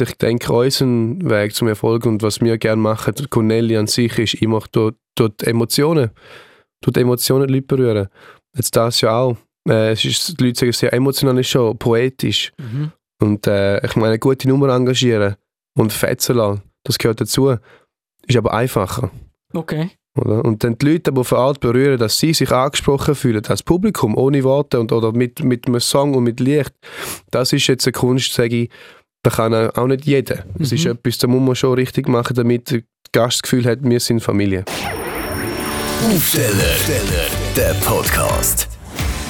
ich denke, unser Weg zum Erfolg und was wir gerne machen, Cornelli an sich, ist immer durch, durch die Emotionen. Durch die Emotionen die Leute berühren. Jetzt das ja auch. Äh, es ist, die Leute sagen sehr emotional, ist schon poetisch. Mhm. Und äh, ich meine, gute Nummer engagieren und fetzen lassen, das gehört dazu. Ist aber einfacher. Okay. Oder? Und dann die Leute aber auf eine Art berühren, dass sie sich angesprochen fühlen, als Publikum, ohne Worte und, oder mit, mit einem Song und mit Licht. Das ist jetzt eine Kunst, sage ich, da kann auch nicht jeder. Das mhm. ist etwas, da muss man schon richtig machen, damit der Gast das Gefühl hat, wir sind Familie. Aufsteller, der Podcast.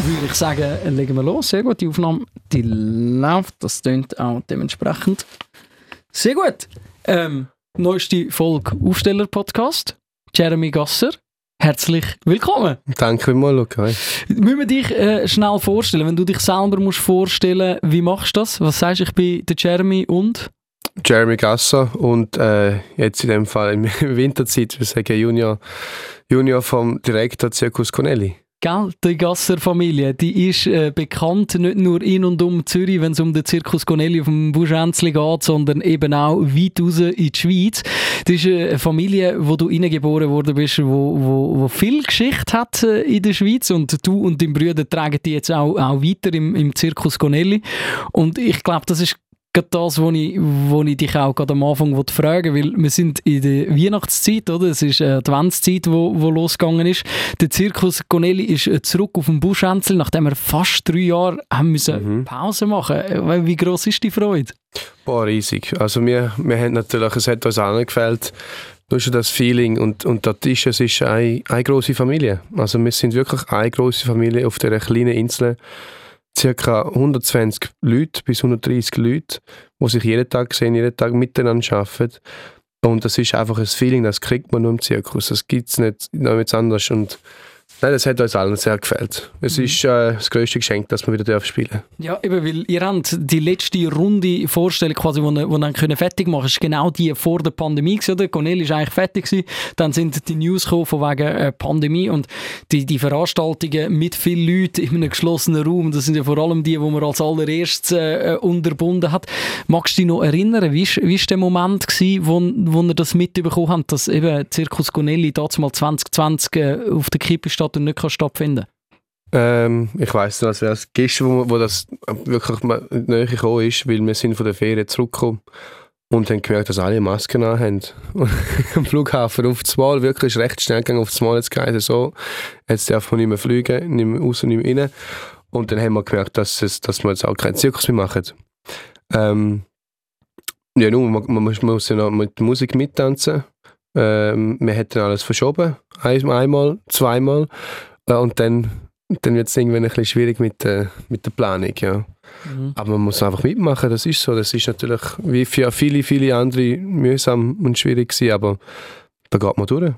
Würde ich sagen, legen wir los. Sehr gut, die Aufnahme die läuft. Das klingt auch dementsprechend sehr gut. Ähm, neueste Folge Aufsteller-Podcast. Jeremy Gasser. Herzlich willkommen. Danke vielmals, okay. Müssen wir dich äh, schnell vorstellen, wenn du dich selber musst vorstellen, wie machst du das? Was sagst du, ich bin der Jeremy und? Jeremy Gasser und äh, jetzt in dem Fall in Winterzeit, wir sagen Junior, Junior vom Direktor Circus Cornelli. Gell, die Gasser-Familie, die ist äh, bekannt nicht nur in und um Zürich, wenn es um den Zirkus Gonelli auf dem Buschänzli geht, sondern eben auch weit raus in die Schweiz. Das ist eine Familie, wo du reingeboren worden bist, wo, wo, wo viel Geschichte hat äh, in der Schweiz und du und dein Bruder tragen die jetzt auch, auch weiter im, im Zirkus Gonelli. Und ich glaube, das ist das, was ich, wo ich dich auch gerade am Anfang fragen weil wir sind in der Weihnachtszeit, oder? Es ist eine Adventszeit, wo, wo losgegangen ist. Der Zirkus Gonelli ist äh, zurück auf dem Buschänzel, nachdem wir fast drei Jahre haben müssen mhm. Pause machen äh, Wie groß ist die Freude? Boah, riesig. Also wir, wir haben natürlich, es hat uns allen gefällt, nur schon das Feeling und, und das ist, es ist eine, eine große Familie. Also wir sind wirklich eine große Familie auf dieser kleinen Insel ca. 120 Leute bis 130 Leute, die sich jeden Tag sehen, jeden Tag miteinander arbeiten. Und das ist einfach ein Feeling, das kriegt man nur im Zirkus. Das gibt es nicht noch anders. Und Nein, das hat uns allen sehr gefällt. Es mhm. ist äh, das größte Geschenk, dass wir wieder spielen dürfen Ja, eben, weil ihr habt die letzte Runde Vorstellung, quasi, wo, wo dann können fertig machen ist genau die vor der Pandemie gewesen, oder? Cornel ist eigentlich fertig gewesen. Dann sind die News gekommen von wegen äh, Pandemie und die, die Veranstaltungen mit vielen Leuten in einem geschlossenen Raum, das sind ja vor allem die, die man als allererstes äh, unterbunden hat. Magst du dich noch erinnern, wie war der Moment gewesen, wo, wo ihr das mitbekommen habt, dass eben Zirkus Gonelli damals 2020 äh, auf der Kippe steht und nicht stattfinden ähm, ich weiss nicht, als wäre es gestern, wo, wo das wirklich näher gekommen ist, weil wir sind von der Ferien zurückgekommen und haben gemerkt, dass alle Masken haben. Am Flughafen auf das Mal, wirklich recht schnell gegangen auf das Mal, jetzt geheißen so, jetzt darf man nicht mehr fliegen, nicht mehr raus, nicht mehr rein. Und dann haben wir gemerkt, dass, es, dass wir jetzt auch keinen Zirkus mehr machen. Ähm, ja, nur, man, man, man muss ja noch mit Musik mittanzen. Ähm, wir hätten alles verschoben, einmal, zweimal. Äh, und dann, dann wird es irgendwann ein bisschen schwierig mit, äh, mit der Planung. Ja. Mhm. Aber man muss einfach mitmachen, das ist so. Das ist natürlich wie für viele, viele andere mühsam und schwierig gewesen, aber da geht man durch.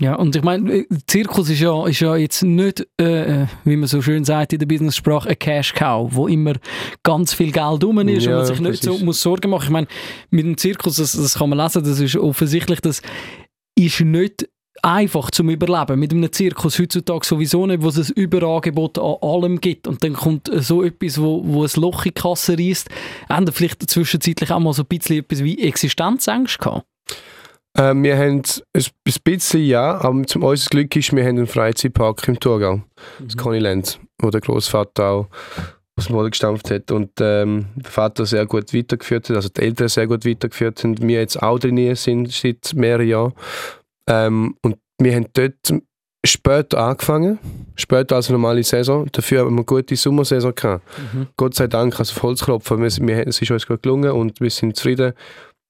Ja, und ich meine, äh, Zirkus ist ja, ist ja jetzt nicht, äh, äh, wie man so schön sagt in der Business-Sprache, ein Cash-Cow, wo immer ganz viel Geld rum ist ja, und man sich nicht so muss Sorgen machen. Ich meine, mit dem Zirkus, das, das kann man lesen, das ist offensichtlich, das ist nicht einfach zum Überleben. Mit einem Zirkus heutzutage sowieso nicht, wo es ein Überangebot an allem gibt. Und dann kommt so etwas, wo, wo ein Loch in die Kasse reißt. Haben vielleicht zwischenzeitlich auch mal so ein bisschen etwas wie Existenzängste gehabt? Äh, wir haben ein bisschen, ja, aber zum unser Glück ist, wir haben einen Freizeitpark im Thurgau, mhm. das Connyland, wo der Großvater auch aus dem Boden gestampft hat und ähm, der Vater sehr gut weitergeführt hat, also die Eltern sehr gut weitergeführt haben, wir jetzt auch drin sind seit mehreren Jahren ähm, und wir haben dort später angefangen, später als eine normale Saison. Dafür haben wir eine gute Sommersaison gehabt. Mhm. Gott sei Dank, also wir, wir, es ist uns gut gelungen und wir sind zufrieden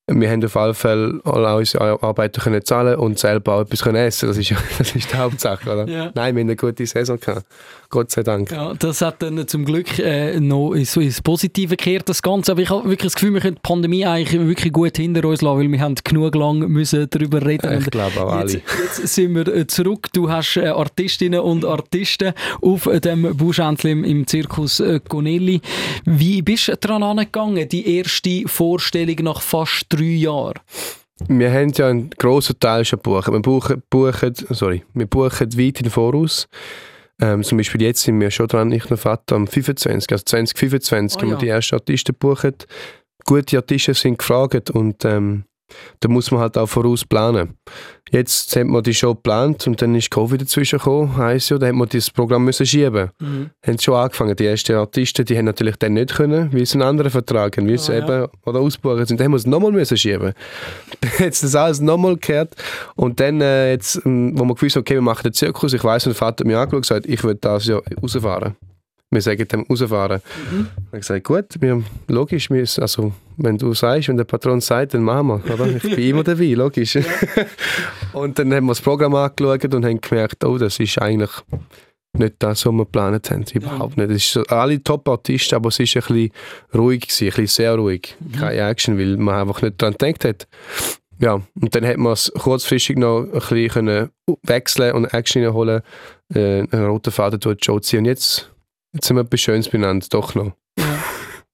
wir haben auf alle Fälle alle unsere Arbeiter können zahlen und selber auch etwas können essen. Das ist, das ist die Hauptsache, oder? Ja. Nein, wir haben eine gute Saison gehabt. Gott sei Dank. Ja, das hat dann zum Glück äh, noch so ins Positive gekehrt, das Ganze. Aber ich habe wirklich das Gefühl, wir können die Pandemie eigentlich wirklich gut hinter uns lassen, weil wir haben genug lang müssen darüber reden. Ich glaube auch alle. Jetzt, jetzt, sind wir äh, zurück. Du hast äh, Artistinnen und Artisten auf dem Buschentli im, im Zirkus äh, Gonelli. Wie bist du daran angegangen, die erste Vorstellung nach fast drei Jahren? Wir haben ja einen grossen Teil schon gebucht. Wir buchen, buchen, sorry, wir buchen weit in Voraus. Ähm, zum Beispiel jetzt sind wir schon dran, ich noch Vater, am 25, also 2025 oh, haben wir die ersten Artisten gebucht. gute Artisten sind gefragt und ähm, da muss man halt auch voraus planen. Jetzt hat man die Show geplant und dann ist Covid dazwischen gekommen, heisst ja, da hat man das Programm müssen schieben. Mhm. Haben schon angefangen. Die ersten Artisten, die haben natürlich dann nicht können, weil sie einen anderen Vertrag haben, weil sie oh, eben ja. oder ausbuchen sind. Dann haben wir es nochmal müssen schieben. Dann hat es das alles nochmal gekehrt und dann äh, jetzt, ähm, wo man gewusst okay, wir machen den Zirkus, ich und der Vater hat mich angeschaut und gesagt, ich will das ja rausfahren wir sagen dem rausfahren. Mhm. Ich habe gesagt, gut, wir, logisch, wir, also, wenn du sagst, wenn der Patron sagt, dann machen wir. Oder? Ich bin immer dabei, logisch. Ja. und dann haben wir das Programm angeschaut und haben gemerkt, oh, das ist eigentlich nicht das, was wir geplant haben. Überhaupt nicht. Es ist alle Top-Artisten, aber es war ein bisschen ruhig, gewesen, ein bisschen sehr ruhig. Mhm. Keine Action, weil man einfach nicht daran gedacht hat. Ja, und dann hat man es kurzfristig noch ein bisschen wechseln und Action reinholen, äh, einen roten Faden durch die Show ziehen. Und jetzt Jetzt sind wir etwas Schönes benannt, doch noch. Ja.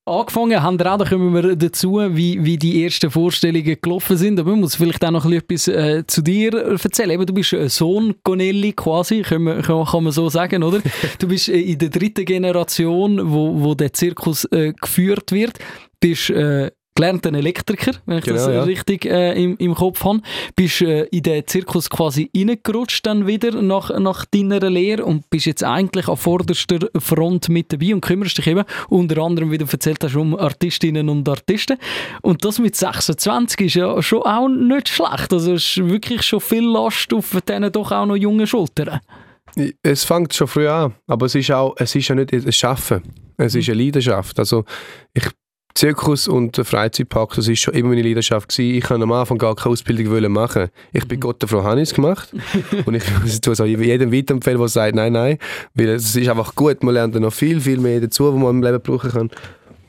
Angefangen haben wir auch, da kommen wir dazu, wie, wie die ersten Vorstellungen gelaufen sind. Aber man muss vielleicht auch noch etwas äh, zu dir erzählen. Eben, du bist ein Sohn Gonelli quasi, kann man, kann man so sagen, oder? Du bist äh, in der dritten Generation, wo, wo der Zirkus äh, geführt wird. Bist äh, gelernter Elektriker, wenn ich genau, das ja. richtig äh, im, im Kopf habe. Bist äh, in den Zirkus quasi reingerutscht dann wieder nach, nach deiner Lehre und bist jetzt eigentlich an vorderster Front mit dabei und kümmerst dich eben unter anderem, wie du erzählt hast, um Artistinnen und Artisten. Und das mit 26 ist ja schon auch nicht schlecht. Also es ist wirklich schon viel Last auf diesen doch auch noch jungen Schultern. Es fängt schon früh an, aber es ist auch, es ist ja nicht ein Schaffen. Es ist eine Leidenschaft. Also ich Zirkus und der Freizeitpark, das ist schon immer meine Leidenschaft gewesen. Ich kann am Anfang gar keine Ausbildung machen. Ich bin mhm. Gott der Frau Hannis gemacht und ich tue es auch jedem weiterempfehlen, der sagt, nein, nein, weil es ist einfach gut. Man lernt noch viel, viel mehr dazu, was man im Leben brauchen kann.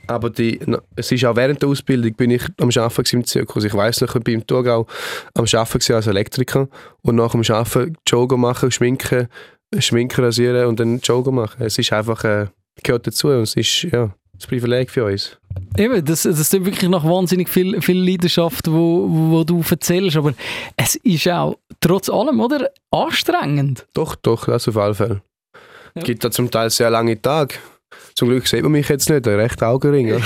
Aber die, es ist auch während der Ausbildung bin ich am Arbeiten im Zirkus. Ich weiß noch, ich bin im Thurgau am Arbeiten als Elektriker und nach dem Arbeiten Jogger machen, schminken, schminken, rasieren und dann Jogger machen. Es ist einfach, äh, gehört dazu und es ist, ja, das Privileg für uns. Eben, das, das ist wirklich noch wahnsinnig viel, viel Leidenschaft, wo, wo du erzählst, aber es ist auch trotz allem, oder, anstrengend. Doch, doch, das auf jeden Fall. Es ja. gibt da zum Teil sehr lange Tage. Zum Glück sieht man mich jetzt nicht, ein rechter Augenring.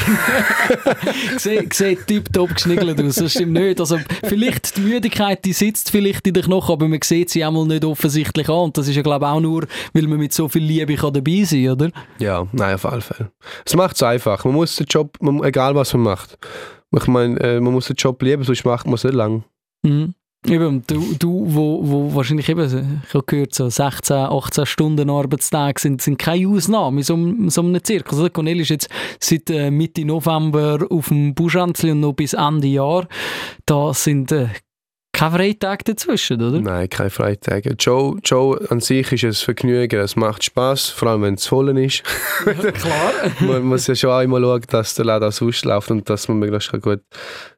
sieht, tiptop geschniggelt aus, das stimmt nicht. Also vielleicht die Müdigkeit, die sitzt vielleicht in den Knochen, aber man sieht sie einmal nicht offensichtlich an. Und das ist ja glaube ich auch nur, weil man mit so viel Liebe kann dabei sein kann, oder? Ja, nein, auf alle Fälle. Es macht es einfach. Man muss den Job, egal was man macht, ich meine, äh, man muss den Job lieben, sonst macht man es nicht lang. Mhm. Eben, du, du wo, wo wahrscheinlich eben, ich habe gehört, so 16, 18 Stunden Arbeitstag sind, sind keine Ausnahme in so, in so einem Zirkus. Also Cornel ist jetzt seit äh, Mitte November auf dem Buschanzli und noch bis Ende Jahr. Da sind äh, keine Freitage dazwischen, oder? Nein, keine Freitage. Joe, Joe an sich ist ein Vergnügen, es macht Spaß, vor allem wenn es voll ist. Ja, klar. man muss ja schon einmal schauen, dass der Laden ausläuft und dass man möglichst gut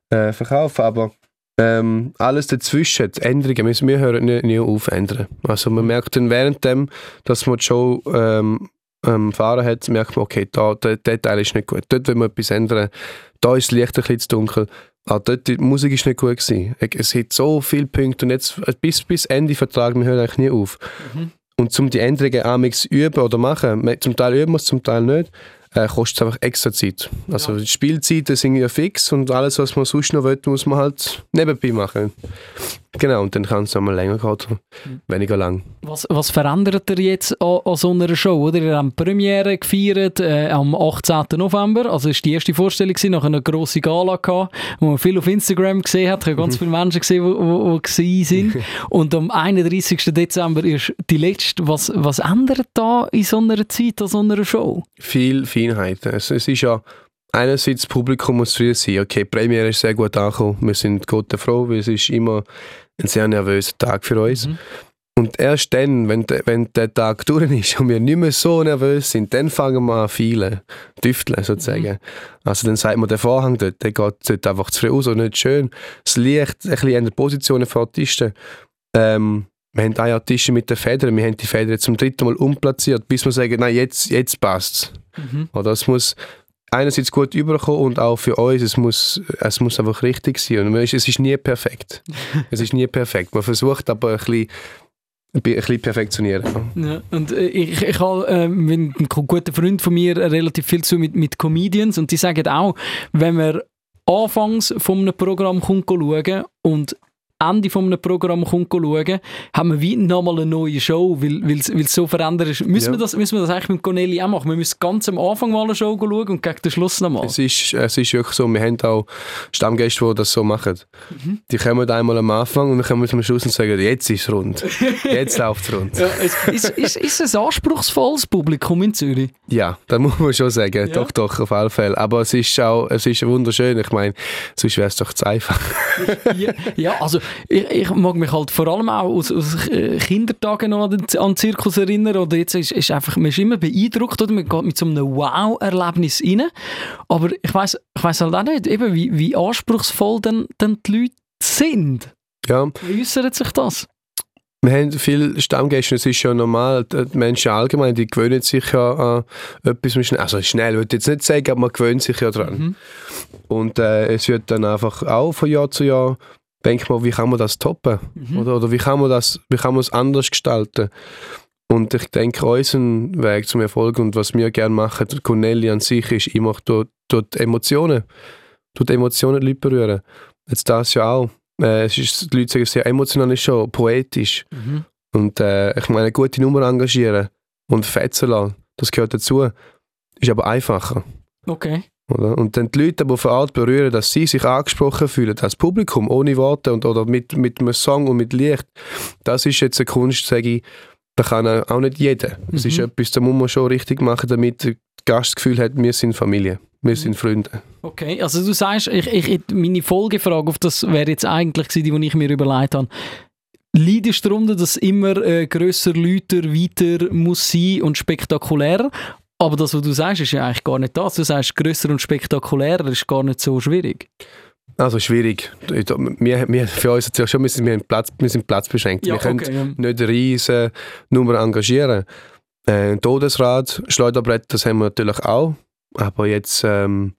äh, verkaufen kann. Aber ähm, alles dazwischen, die Änderungen, wir, wir hören nie, nie auf ändern. Also man merkt dann während dem, dass man die Show ähm, ähm, fahren hat, merkt man, okay, da, der, der Teil ist nicht gut. Dort will man etwas ändern. Da ist das Licht ein bisschen zu dunkel. Ah, dort, die Musik ist nicht gut gewesen. Es hat so viele Punkte und jetzt bis, bis Ende Vertrag, wir hören eigentlich nie auf. Mhm. Und um die Änderungen amix üben oder machen, zum Teil üben wir es, zum Teil nicht, äh, kostet es einfach extra Zeit. Also ja. die Spielzeiten sind ja fix und alles, was man sonst noch will, muss man halt nebenbei machen. Genau, und dann kann es einmal länger gehen oder mhm. weniger lang. Was, was verändert ihr jetzt an, an so einer Show? Oder? Ihr habt Premiere gefeiert äh, am 18. November, also ist die erste Vorstellung gewesen, nach einer grossen Gala gehabt, wo man viel auf Instagram gesehen hat, ich habe ganz mhm. viele Menschen gesehen, die sind. und am 31. Dezember ist die letzte. Was, was ändert da in so einer Zeit, an so einer Show? Viel Feinheiten. Es, es ist ja einerseits das Publikum muss zufrieden sein. Okay, die Premiere ist sehr gut angekommen. Wir sind Gott froh, weil es ist immer ein sehr nervöser Tag für uns. Mhm. Und erst dann, wenn, de, wenn der Tag durch ist und wir nicht mehr so nervös sind, dann fangen wir an feilen, düfteln sozusagen. Mhm. Also dann sagt man, der Vorhang dort, der geht dort einfach zu früh aus und nicht schön. Das Licht ein bisschen in der Position für Artisten. Ähm, wir haben eine Artisten mit den Federn, wir haben die Federn zum dritten Mal umplatziert, bis wir sagen, nein, jetzt, jetzt passt es. Mhm. Es muss einerseits gut überkommen und auch für uns, es muss, es muss einfach richtig sein. Und es ist nie perfekt. es ist nie perfekt. Man versucht aber ein bisschen ein bisschen perfektionieren. Ja, und äh, ich, ich habe äh, mit einem guten Freund von mir relativ viel zu mit, mit Comedians und die sagen auch, wenn man anfangs von einem Programm kommt schauen und Ende von einem Programm kommt schauen, haben wir wie nochmal eine neue Show, weil es so verändert ist. Müssen, Ja. wir das, müssen wir das eigentlich mit Corneli auch machen? Wir müssen ganz am Anfang mal eine Show schauen und gegen den Schluss nochmal. Es ist, es ist wirklich so, wir haben auch Stammgäste, die das so machen. Mhm. Die kommen einmal am Anfang und dann kommen wir zum Schluss und sagen, jetzt ist es rund. Jetzt läuft es rund. Ja, es, ist, ist, ein anspruchsvolles Publikum in Zürich? Ja, das muss man schon sagen. Ja. Doch, doch, auf alle Fälle. Aber es ist auch, es ist wunderschön. Ich meine, sonst wäre es doch zu einfach. ja, ja, also ich, ich mag mich halt vor allem auch aus, aus Kindertagen noch an den, Zirkus erinnern. Oder jetzt ist, ist einfach, man ist immer beeindruckt, oder? man geht mit so einem Wow-Erlebnis rein. Aber ich weiß ich weiss halt auch nicht, eben, wie, wie anspruchsvoll denn, denn die Leute sind. Ja, Wie äußert sich das? wir haben viele Stammgäste, es ist ja normal, die Menschen allgemein, die gewöhnen sich ja an etwas schnell. Also schnell würde ich jetzt nicht sagen, aber man gewöhnt sich ja dran. Mhm. Und äh, es wird dann einfach auch von Jahr zu Jahr, denkt man, wie kann man das toppen? Mhm. Oder, oder wie kann man das, wie kann man es anders gestalten? Und ich denke, unser Weg zum Erfolg und was wir gerne machen, Corneli an sich, ist immer durch, durch die Emotionen. Die Emotionen die Leute berühren. Jetzt das ja auch. Äh, es ist, die Leute sagen, sehr emotional ist schon poetisch. Mhm. Und äh, ich meine, eine gute Nummer engagieren und fetzen lassen, das gehört dazu. Ist aber einfacher. Okay. Oder? Und dann die Leute auf eine Art berühren, dass sie sich angesprochen fühlen, das Publikum, ohne Worte und, oder mit, mit einem Song und mit Licht, das ist jetzt eine Kunst, sage ich, da kann auch nicht jeder. Das ist Mhm. etwas, da muss man schon richtig machen, damit der Gast das Gefühl hat, wir sind Familie, wir sind Freunde. Okay, also du sagst, ich, ich, meine Folgefrage auf das wäre jetzt eigentlich gewesen, die ich mir überlegt habe. Leidest du darunter, dass immer äh, grösser, lauter, weiter muss sein und spektakulärer? Aber das, was du sagst, ist ja eigentlich gar nicht das. Du sagst, grösser und spektakulärer ist gar nicht so schwierig. Also schwierig. Wir, wir, für uns ist ja schon, wir sind, wir haben Platz, wir sind platzbeschränkt. wir können ja. nicht riesige Nummer engagieren. Äh, Todesrad, Schleuderbrett, das haben wir natürlich auch. Aber jetzt ähm,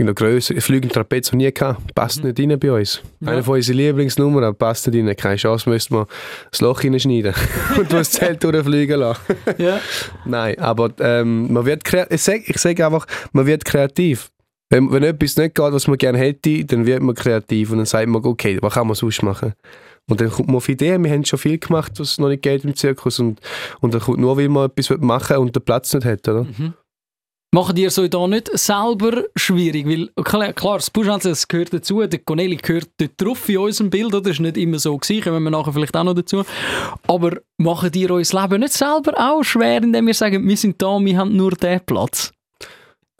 in der Größe, fliegende Trapez noch nie gehabt. Passt Mhm. nicht rein bei uns. Ja. Eine von unseren Lieblingsnummern, aber passt nicht rein. Keine Chance, müssten wir das Loch hineinschneiden und das Zelt durchfliegen lassen. Ja. Nein, aber ähm, man wird ich sage ich sag einfach, man wird kreativ. Wenn, wenn etwas nicht geht, was man gerne hätte, dann wird man kreativ und dann sagt man, okay, was kann man sonst machen? Und dann kommt man auf Ideen, wir haben schon viel gemacht, was noch nicht geht im Zirkus und, und dann kommt nur, weil man etwas machen und den Platz nicht hat, oder? Mhm. Machen ihr so da nicht selber schwierig? Weil, klar, das Buschhänzel, das gehört dazu, der Corneli gehört dort drauf in unserem Bild? Das ist nicht immer so gewesen, kommen wir nachher vielleicht auch noch dazu. Aber machen ihr euer Leben nicht selber auch schwer, indem wir sagen, wir sind da, wir haben nur den Platz?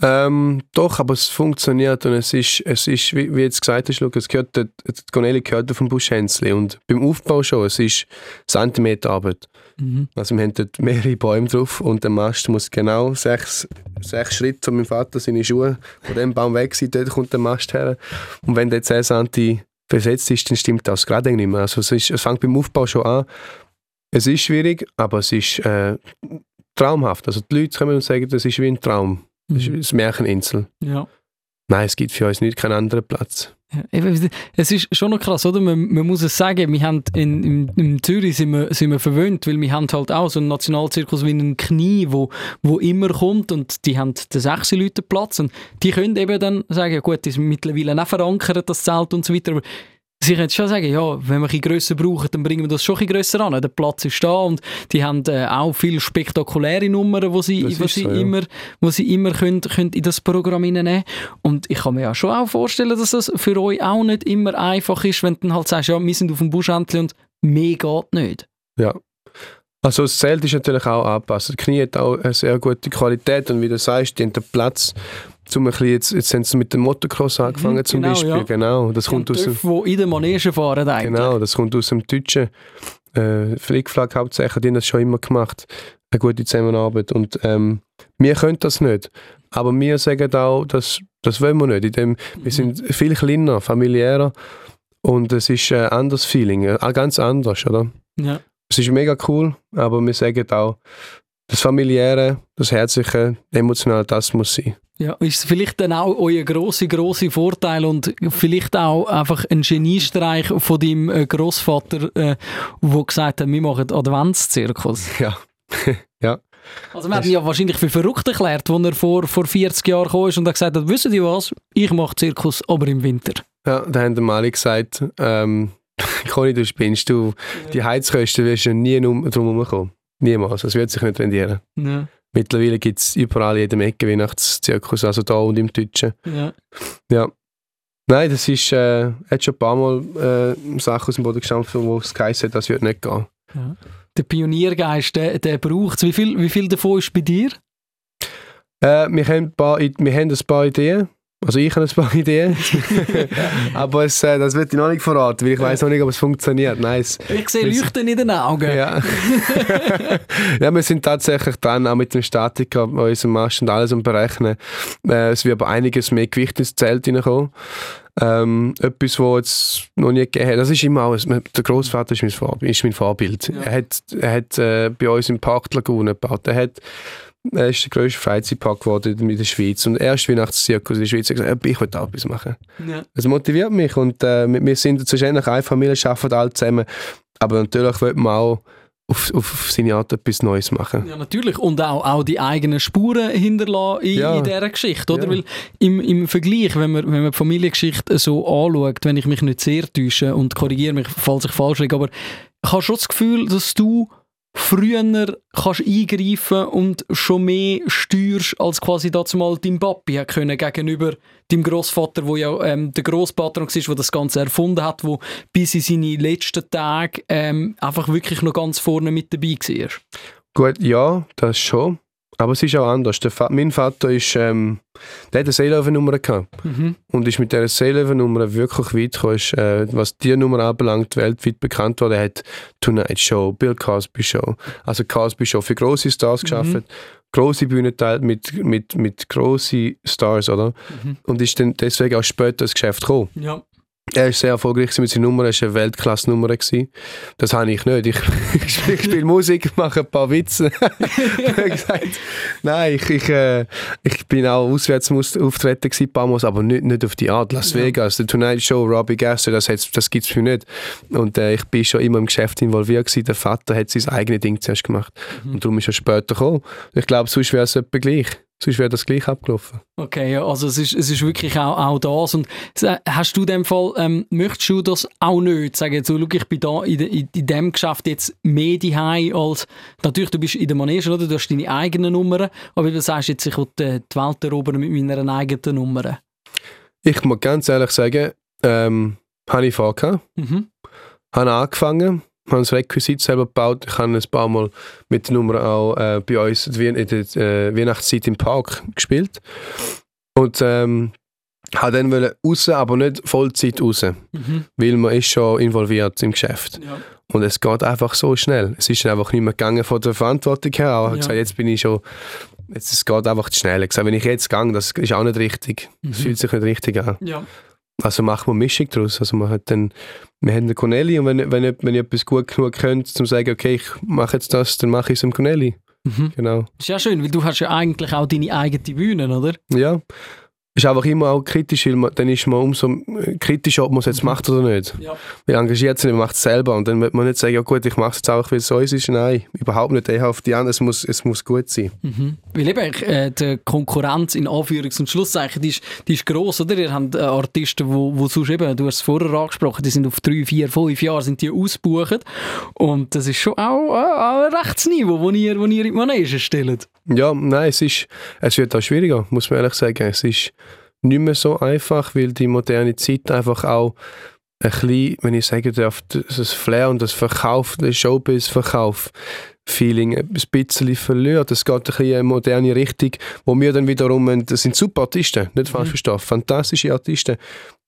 Ähm, doch, aber es funktioniert und es ist, es ist wie, wie jetzt gesagt hast, es gehört, der- die Corneli gehört vom Buschhänzli und beim Aufbau schon, es ist Zentimeterarbeit. Mhm. Also wir haben dort mehrere Bäume drauf und der Mast muss genau sechs, sechs Schritte von meinem Vater seine Schuhe von dem Baum weg sein, dort kommt der Mast her. Und wenn der 10 cm versetzt ist, dann stimmt das gerade nicht mehr. Also es, ist, es fängt beim Aufbau schon an. Es ist schwierig, aber es ist äh, traumhaft. Also die Leute kommen und sagen, das ist wie ein Traum. Das Mhm. ist Märcheninsel. Ja. Nein, es gibt für uns nicht keinen anderen Platz. Ja, Es ist schon noch krass, oder? Man, man muss es sagen, wir haben in, in, in Zürich sind wir, sind wir verwöhnt, weil wir haben halt auch so einen Nationalzirkus wie einen Knie, wo, wo immer kommt und die haben den sechs Leute Platz und die können eben dann sagen, ja gut, das ist mittlerweile auch verankert, das Zelt und so weiter, aber sie können schon sagen, ja, wenn wir ein grösser brauchen, dann bringen wir das schon ein grösser an. Der Platz ist da und die haben äh, auch viele spektakuläre Nummern, wo sie, wo sie so, ja. immer, wo sie immer können, können in das Programm hineinnehmen Und ich kann mir ja schon auch vorstellen, dass das für euch auch nicht immer einfach ist, wenn du dann halt sagst, ja, wir sind auf dem Buschhändli und mehr geht nicht. Ja. Also das Zelt ist natürlich auch angepasst. Das Knie hat auch eine sehr gute Qualität und wie du sagst, die haben den Platz, zum ein bisschen, jetzt, jetzt haben sie mit dem Motocross angefangen Mhm, zum genau, Beispiel. ja. Genau, das kommt aus dem, die in der Manege fahren eigentlich. genau, das kommt aus dem Deutschen. Äh, Flickflack hauptsächlich, die haben das schon immer gemacht. Eine gute Zusammenarbeit. Und ähm, wir können das nicht. Aber wir sagen auch, dass, das wollen wir nicht. In dem, wir sind viel kleiner, familiärer und es ist ein anderes Feeling, äh, ganz anders, oder? Ja. Es ist mega cool, aber wir sagen auch, das Familiäre, das Herzliche, emotional, das muss sein. Ja, ist vielleicht dann auch euer grosser, grosser Vorteil und vielleicht auch einfach ein Geniestreich von deinem äh, Großvater, äh, der gesagt hat, wir machen Adventszirkus. Ja. ja. Also hat ihn ja wahrscheinlich für verrückt erklärt, als er vor, vor 40 Jahren gekommen ist und hat gesagt hat, wissen Sie was, ich mache Zirkus, aber im Winter. Ja, da haben wir alle gesagt, ähm, Conny, du spinnst, du, die Heizkosten wirst du nie drum herumkommen. Niemals, das wird sich nicht rendieren. Ja. Mittlerweile gibt es überall in jedem Ecke Weihnachtszirkus, also da und im Deutschen. Ja. Ja. Nein, das ist, äh, hat schon ein paar Mal äh, Sachen aus dem Boden gestampft, wo es geheißen hat, das wird nicht gehen. Ja. Der Pioniergeist, der, der braucht es. Wie viel, wie viel davon ist bei dir? Äh, wir, haben paar, wir haben ein paar Ideen. Also ich habe ein paar Ideen. Aber es, äh, das wird ich noch nicht verraten, weil ich weiß noch nicht, ob es funktioniert. Nein, es, Ich sehe Leuchten in den Augen. ja. ja, wir sind tatsächlich dran, auch mit dem Statiker, bei unserem Mast und alles am berechnen. Äh, es wird aber einiges mehr Gewicht ins Zelt hineinkommen. Ähm, etwas, was jetzt noch nie gegeben hat. Das ist immer auch, der Großvater ist mein, Vorbild, ist mein Vorbild. Ja. Er hat, er hat äh, bei uns im Park Lagune gebaut. Er hat er ist der grösste Freizeitpark geworden in der Schweiz. Und erst Weihnachtszirkus in der Schweiz hat gesagt, ich will auch etwas machen. Ja. Das motiviert mich und äh, wir sind wahrscheinlich eine Familie, arbeiten alle zusammen. Aber natürlich will man auch auf, auf seine Art etwas Neues machen. Ja, natürlich. Und auch, auch die eigenen Spuren hinterlassen in, Ja. in dieser Geschichte, oder? Ja. Weil im, im Vergleich, wenn man, wenn man die Familiengeschichte so anschaut, wenn ich mich nicht sehr täusche und korrigiere mich, falls ich falsch liege, aber ich habe schon das Gefühl, dass du früher kannst eingreifen und schon mehr steuerst, als quasi dazu mal dein Papi können gegenüber deinem Großvater, wo ja ähm, der Großpatron war, der das Ganze erfunden hat, wo bis in seine letzten Tage ähm, einfach wirklich noch ganz vorne mit dabei war. Gut, ja, das schon. Aber es ist auch anders. Der Va mein Vater ist, ähm, der hat eine Seelöwennummer gehabt Mhm. und ist mit dieser Seelöwennummer wirklich weit gekommen. Ist, äh, was die Nummer anbelangt, weltweit bekannt worden. Er hat Tonight Show, Bill Cosby Show, also Cosby Show für große Stars geschaffen. Große Bühne teilt mit, mit, mit grossen Stars, oder? Mhm. Und ist dann deswegen auch später ins Geschäft gekommen. Ja. Er war sehr erfolgreich mit seiner Nummer, er war eine Weltklasse-Nummer. Das habe ich nicht. Ich, ich spiele spiel Musik, mache ein paar Witze. gesagt, nein, ich, ich, äh, ich bin auch auswärts auftreten ein paar Mal, aber nicht, nicht auf die Art. Las Ja. Vegas, der Tonight Show, Robbie Gasser, das, hat's- das gibt es für mich nicht. Und äh, ich bin schon immer im Geschäft involviert gewesen. Der Vater hat sein eigenes Ding zuerst gemacht. Und darum ist er später gekommen. Ich glaube, sonst wäre es etwa gleich. Sonst wäre das gleich abgelaufen. Okay, ja, also es ist, es ist wirklich auch, auch das. Und äh, hast du in dem Fall, ähm, möchtest du das auch nicht? Sagen jetzt so, schau, ich bin da in, de, in, in dem Geschäft jetzt mehr daheim als, natürlich, du bist in der Manege, oder? Du hast deine eigenen Nummern, aber du sagst jetzt, ich will die die Welt erobern mit meiner eigenen Nummer. Ich muss ganz ehrlich sagen, ähm, habe ich vorgehabt. Mhm. habe angefangen, habe das Requisit selber gebaut. Ich habe ein paar Mal mit der Nummer auch äh, bei uns in der, äh, Weihnachtszeit im Park gespielt. Und ähm, habe dann wollen raus, aber nicht Vollzeit raus, Mhm. weil man ist schon involviert im Geschäft. Ja. Und es geht einfach so schnell. Es ist einfach nicht mehr gegangen von der Verantwortung her. Aber ich Ja. gesagt, jetzt bin ich schon, jetzt, es geht einfach zu schnell. Ich gesagt, wenn ich jetzt gehe, das ist auch nicht richtig. Das Mhm. fühlt sich nicht richtig an. Ja. Also machen wir eine Mischung daraus. Also man hat dann, wir haben den Corneli und wenn, wenn, wenn ich etwas gut genug könnt, zum sagen, okay, ich mache jetzt das, dann mache ich es im Corneli. Mhm. Genau. Ist ja schön, weil du hast ja eigentlich auch deine eigene Bühne, oder? Ja. Ist einfach immer auch kritisch, weil man, dann ist man umso kritischer, ob man es jetzt macht oder nicht. Ja. Weil engagiert sich, man macht es selber und dann wird man nicht sagen, ja gut, ich mache es jetzt auch, weil es so ist. Nein, überhaupt nicht. Eher auf die anderen, es muss, es muss gut sein. Mhm. Weil eben äh, die Konkurrenz in Anführungs- und Schlusszeichen, die ist, die ist gross, oder? Ihr habt äh, Artisten, wo, wo sonst eben, du hast es vorher angesprochen, die sind auf drei, vier, fünf Jahre sind die ausgebucht und das ist schon auch, äh, ein Rechtsniveau, wo ihr, wo ihr in die Manege stellt. Ja, nein, es, ist, es wird auch schwieriger, muss man ehrlich sagen. Es ist nicht mehr so einfach, weil die moderne Zeit einfach auch ein bisschen, wenn ich sagen darf, das Flair und das Verkauf, das Showbiz-Verkauf-Feeling ein bisschen verliert. Es geht ein bisschen in eine moderne Richtung, wo wir dann wiederum, das sind super Artisten, nicht falsch Mhm. verstehen, fantastische Artisten.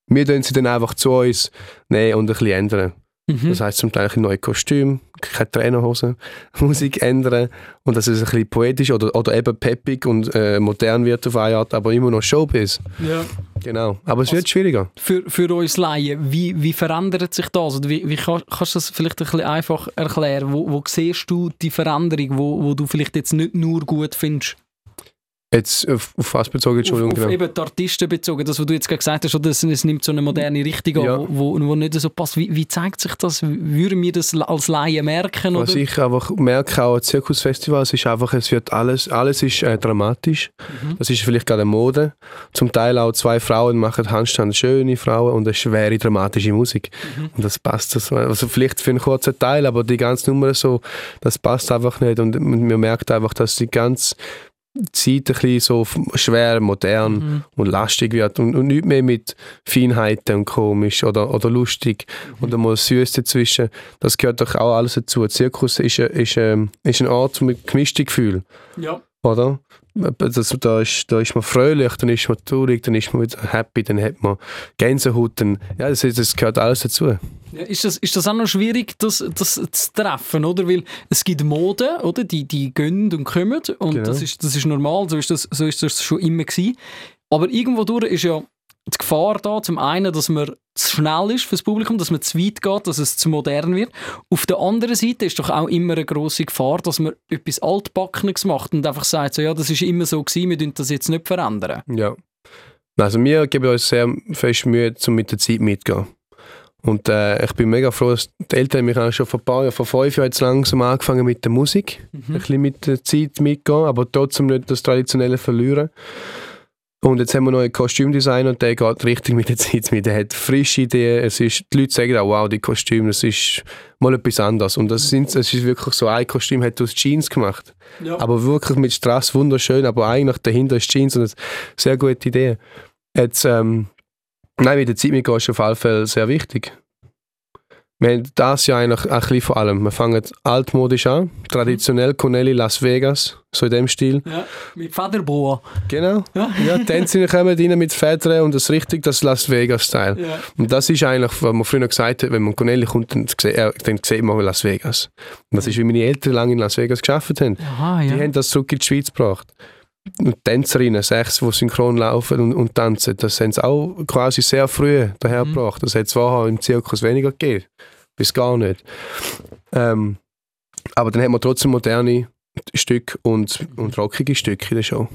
Wir tun sie dann einfach zu uns nehmen und ein bisschen ändern. Mhm. Das heisst zum Teil ein neues Kostüm, keine Trainerhose, Musik ändern und dass es ein bisschen poetisch oder, oder eben peppig und äh, modern wird auf eine Art, aber immer noch Showbiz. ja. Genau. Aber es Also- wird schwieriger. für, für uns Laien, wie, wie verändert sich das? Oder wie, wie kann, kannst du das vielleicht ein bisschen einfach erklären? Wo, wo siehst du die Veränderung, wo, wo du vielleicht jetzt nicht nur gut findest? Jetzt auf, auf was bezogen, Entschuldigung? Auf, auf genau. eben die Artisten bezogen, das, was du jetzt gerade gesagt hast, oder es, es nimmt so eine moderne Richtung Ja. an, wo, wo nicht so passt. Wie, wie zeigt sich das? Würden wir das als Laien merken? Was Oder? ich einfach merke, auch an Zirkusfestivals, ist einfach, es wird alles, alles ist äh, dramatisch. Mhm. Das ist vielleicht gerade Mode. Zum Teil auch zwei Frauen machen Handstand, schöne Frauen und eine schwere, dramatische Musik. Mhm. Und das passt. Das, also vielleicht für einen kurzen Teil, aber die ganze Nummer so, das passt einfach nicht. Und man merkt einfach, dass die ganze Zeit ein bisschen so schwer, modern Mhm. und lastig wird und, und nicht mehr mit Feinheiten und komisch oder, oder lustig Mhm. oder mal süß dazwischen. Das gehört doch auch alles dazu. Zirkus ist, ein- ist, ähm, ist ein Ort mit gemischten Gefühlen, Ja. oder? Das, da, ist, da ist man fröhlich, dann ist man traurig, dann ist man wieder happy, dann hat man Gänsehaut. Dann, ja, das, das gehört alles dazu. Ja, ist, das, ist das auch noch schwierig, das, das zu treffen, oder? Weil es gibt Mode, oder? Die, die gehen und kommen und Genau. das, ist, das ist normal, so ist das, so ist das schon immer gewesen. Aber irgendwo durch ist ja die Gefahr da, zum einen, dass man zu schnell ist fürs Publikum, dass man zu weit geht, dass es zu modern wird. Auf der anderen Seite ist doch auch immer eine große Gefahr, dass man etwas Altbackenes macht und einfach sagt, so, ja, das ist immer so gewesen, wir dürfen das jetzt nicht verändern. Ja. Also wir geben uns sehr fest Mühe, um mit der Zeit mitzugehen. Und äh, ich bin mega froh, dass die Eltern mich auch schon vor ein paar Jahren, vor fünf Jahren jetzt langsam angefangen mit der Musik. Ein bisschen mit der Zeit mitgehen, aber trotzdem nicht das Traditionelle verlieren. Und jetzt haben wir noch einen Kostümdesigner und der geht richtig mit der Zeit mit. Der hat frische Ideen. Es ist, die Leute sagen auch, wow, die Kostüme, das ist mal etwas anderes. Und das, sind, es ist wirklich so, ein Kostüm hat aus Jeans gemacht. Ja. Aber wirklich mit Strass wunderschön, aber eigentlich dahinter ist Jeans und eine sehr gute Idee. Jetzt, ähm, nein, mit der Zeit mitgehen ist auf jeden Fall sehr wichtig. Wir haben das ja eigentlich ein bisschen vor allem. Wir fangen altmodisch an, traditionell Corneli Las Vegas, so in dem Stil. Ja, mit Federboa. Genau. Ja. Ja, die Tänzer kommen rein mit Federn und das richtig das Las Vegas-Style. Ja. Und das ist eigentlich, was man früher gesagt hat, wenn man Corneli kommt, dann, sieht- äh, dann sieht man Las Vegas. Und das ist, wie meine Eltern lange in Las Vegas gearbeitet haben. Aha, Die ja. haben das zurück in die Schweiz gebracht. Und die Tänzerinnen, sechs, die synchron laufen und, und tanzen, das haben sie auch quasi sehr früh dahergebracht. Das hat es vorher im Zirkus weniger gegeben. Bis gar nicht. Ähm, aber dann haben wir trotzdem moderne Stücke und, und rockige Stücke in der Show.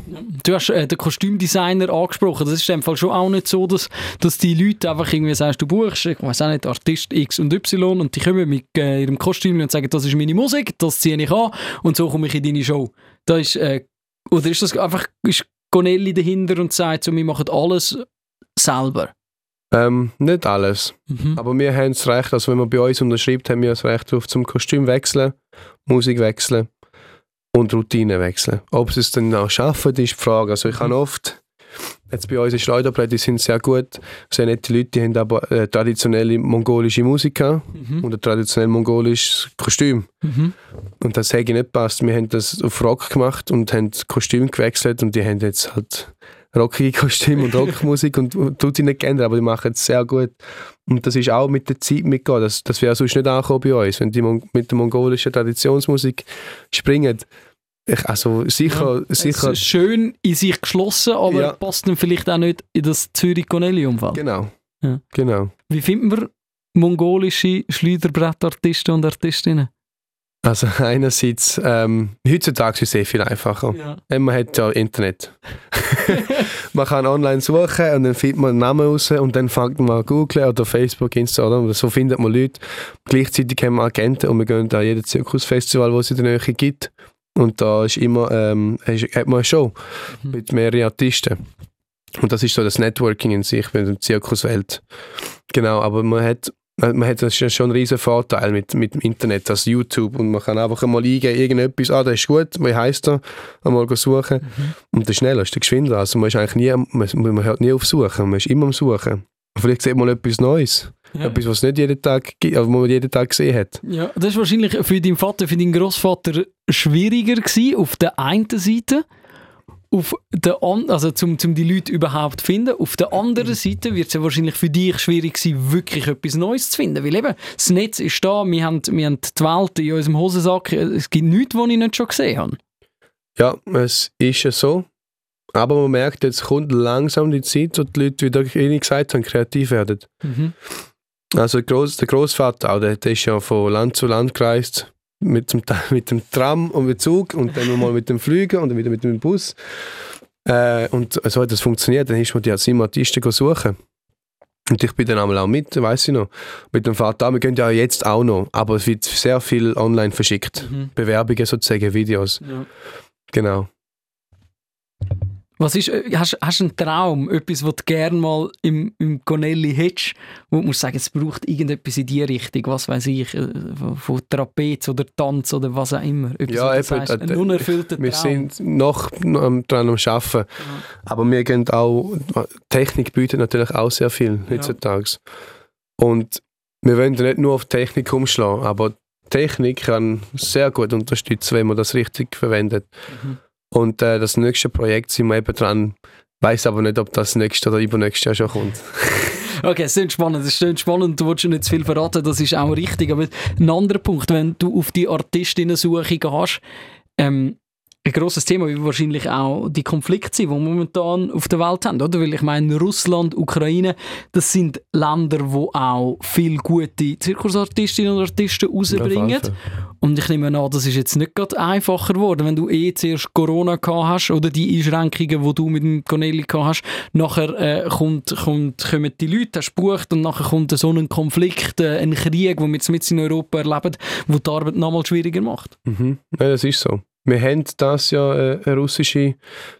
Du hast äh, den Kostümdesigner angesprochen. Das ist in dem Fall schon auch nicht so, dass, dass die Leute einfach irgendwie sagst, du buchst, ich weiß auch nicht, Artist X und Y und die kommen mit äh, ihrem Kostüm und sagen, das ist meine Musik, das ziehe ich an und so komme ich in deine Show. Da ist, äh, oder ist das einfach, ist Gonelli dahinter und sagt so, wir machen alles selber? Ähm, nicht alles. Mhm. Aber wir haben das Recht, also wenn man bei uns unterschreibt, haben wir das Recht darauf zum Kostüm wechseln, Musik wechseln und Routine wechseln. Ob sie es dann auch schaffen, ist die Frage. Also ich habe oft, jetzt bei uns in Schleuderblätter, die sind sehr gut, sehr nette Leute, die haben aber äh, traditionelle mongolische Musik gehabt Mhm. und ein traditionell mongolisches Kostüm. Mhm. Und das hätte nicht passt. Wir haben das auf Rock gemacht und haben das Kostüm gewechselt und die haben jetzt halt rockige Kostüme und Rockmusik und, und tut sie nicht geändert, aber die machen es sehr gut. Und das ist auch mit der Zeit mitgegangen. Das, das wäre sonst nicht angekommen bei uns, wenn die Mon mit der mongolischen Traditionsmusik springen. Ich, also sicher, Es sicher, ist schön in sich geschlossen, aber Ja. passt dann vielleicht auch nicht in das Zürich-Gonelli-Umfeld. genau. Ja. Genau. Wie finden wir mongolische Schleuderbrettartisten und Artistinnen? Also einerseits, ähm, heutzutage ist es sehr viel einfacher. Ja. Äh, Man hat ja Internet. man kann online suchen und dann findet man einen Namen raus und dann fängt man an Google oder Facebook, Insta oder so findet man Leute. Gleichzeitig haben wir Agenten und wir gehen an jedes Zirkusfestival, wo es in der Nähe gibt. Und da ist immer, ähm, hat man eine Show Mhm. mit mehreren Artisten. Und das ist so das Networking in sich in der Zirkuswelt. Genau, aber man hat, man hat ist schon einen riesen Vorteil mit, mit dem Internet, das YouTube. Und man kann einfach einmal eingeben, irgendetwas, ah, das ist gut, wie heisst er, einmal suchen. Und das ist schneller, ist geschwinder, also man ist eigentlich nie, man, man hört nie auf Suchen, man ist immer am Suchen. Vielleicht sieht man etwas Neues, Ja. etwas, was nicht jeden Tag gibt, aber was man jeden Tag gesehen hat. Ja, das war wahrscheinlich für deinen Vater, für deinen Großvater schwieriger gewesen, auf der einen Seite, auf der an also zum, zum die Leute überhaupt zu finden. Auf der anderen Seite wird es ja wahrscheinlich für dich schwierig sein, wirklich etwas Neues zu finden. Weil eben, das Netz ist da, wir haben, wir haben die Welt in unserem Hosensack. Es gibt nichts, was ich nicht schon gesehen habe. Ja, es ist ja so. Aber man merkt, jetzt kommt langsam die Zeit, wo die Leute, wie der Ihnen gesagt haben, kreativ werden. Mhm. Also der, Großvater, auch, der, der ist ja von Land zu Land gereist mit dem, mit dem Tram und mit dem Zug und dann mal mit dem Flügen und dann wieder mit dem Bus. Äh, und so hat das funktioniert. Dann ist man die als Artisten suchen. Und ich bin dann einmal auch mit, weiß ich noch, mit dem Vater. Wir gehen ja jetzt auch noch, aber es wird sehr viel online verschickt. Mhm. Bewerbungen sozusagen, Videos. Ja. Genau. Was ist, äh, hast, hast du einen Traum, etwas, was du gerne mal im, im Gonelli hättest, wo du musst sagen, es braucht irgendetwas in die Richtung, was weiß ich, äh, von- Trapez oder Tanz oder was auch immer. Etwas, Ja, eben, sagst, äh, ein unerfüllter Wir Traum. sind noch dran am Arbeiten. Aber wir gehen auch, Technik bietet natürlich auch sehr viel heutzutage. Und wir wollen nicht nur auf Technik umschlagen, aber Technik kann sehr gut unterstützen, wenn man das richtig verwendet. Mhm. Und äh, das nächste Projekt sind wir eben dran. Weiß aber nicht, ob das nächste oder übernächste Jahr schon kommt. Okay, es ist spannend, es ist spannend, du willst schon nicht zu viel verraten, das ist auch richtig, aber ein anderer Punkt, wenn du auf die Artistinnensuche gehst, ähm, ein grosses Thema wie wahrscheinlich auch die Konflikte sind, die wir momentan auf der Welt haben, oder? Weil ich meine, Russland, Ukraine, das sind Länder, wo auch viele gute Zirkusartistinnen und Artisten rausbringen. Und ich nehme an, das ist jetzt nicht gerade einfacher geworden, wenn du eh zuerst Corona gehabt hast oder die Einschränkungen, die du mit dem Corneli gehabt hast. Nachher äh, kommt, kommt, kommen die Leute, hast gebucht und nachher kommt so ein Konflikt, äh, ein Krieg, den wir jetzt mit in Europa erleben, wo die Arbeit nochmal schwieriger macht. Mhm. Ja, das ist so. Wir haben das ja äh, eine russische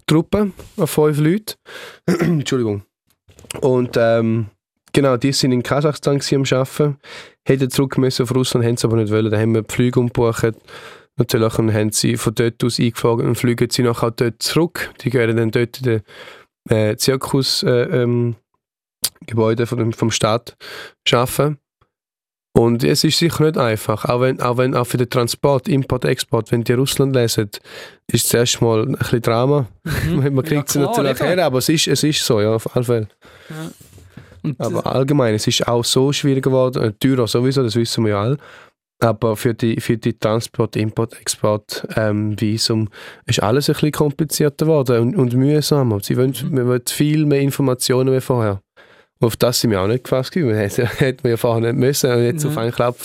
Truppe auf fünf Leute. Entschuldigung. Und ähm, genau, die sind in Kasachstan am Arbeiten. Hätten zurück müssen auf Russland, haben sie aber nicht wollen. Dann haben wir die Flüge umgebucht. Natürlich haben sie von dort aus eingeflogen und fliegen sie nachher dort zurück. Die gehen dann dort in den äh, Zirkus äh, ähm, Gebäude von vom Staat arbeiten. Und es ist sicher nicht einfach, auch wenn, auch wenn auch für den Transport, Import, Export, wenn die Russland lesen, ist es zuerst mal ein bisschen Drama. Man kriegt sie Mhm. Ja, klar, natürlich eben. her, aber es ist, es ist so, ja, auf alle Fälle. Und Aber allgemein, es ist auch so schwierig geworden, äh, teurer sowieso, das wissen wir ja alle. Aber für die, für die Transport, Import, Export, ähm, Visum ist alles ein bisschen komplizierter geworden und, und mühsamer. Sie wollen, Mhm. Man will viel mehr Informationen wie vorher. Auf das sind wir auch nicht gefasst gewesen. Wir hätten hätten wir ja vorher nicht müssen. Und jetzt Ja. auf einen Klapp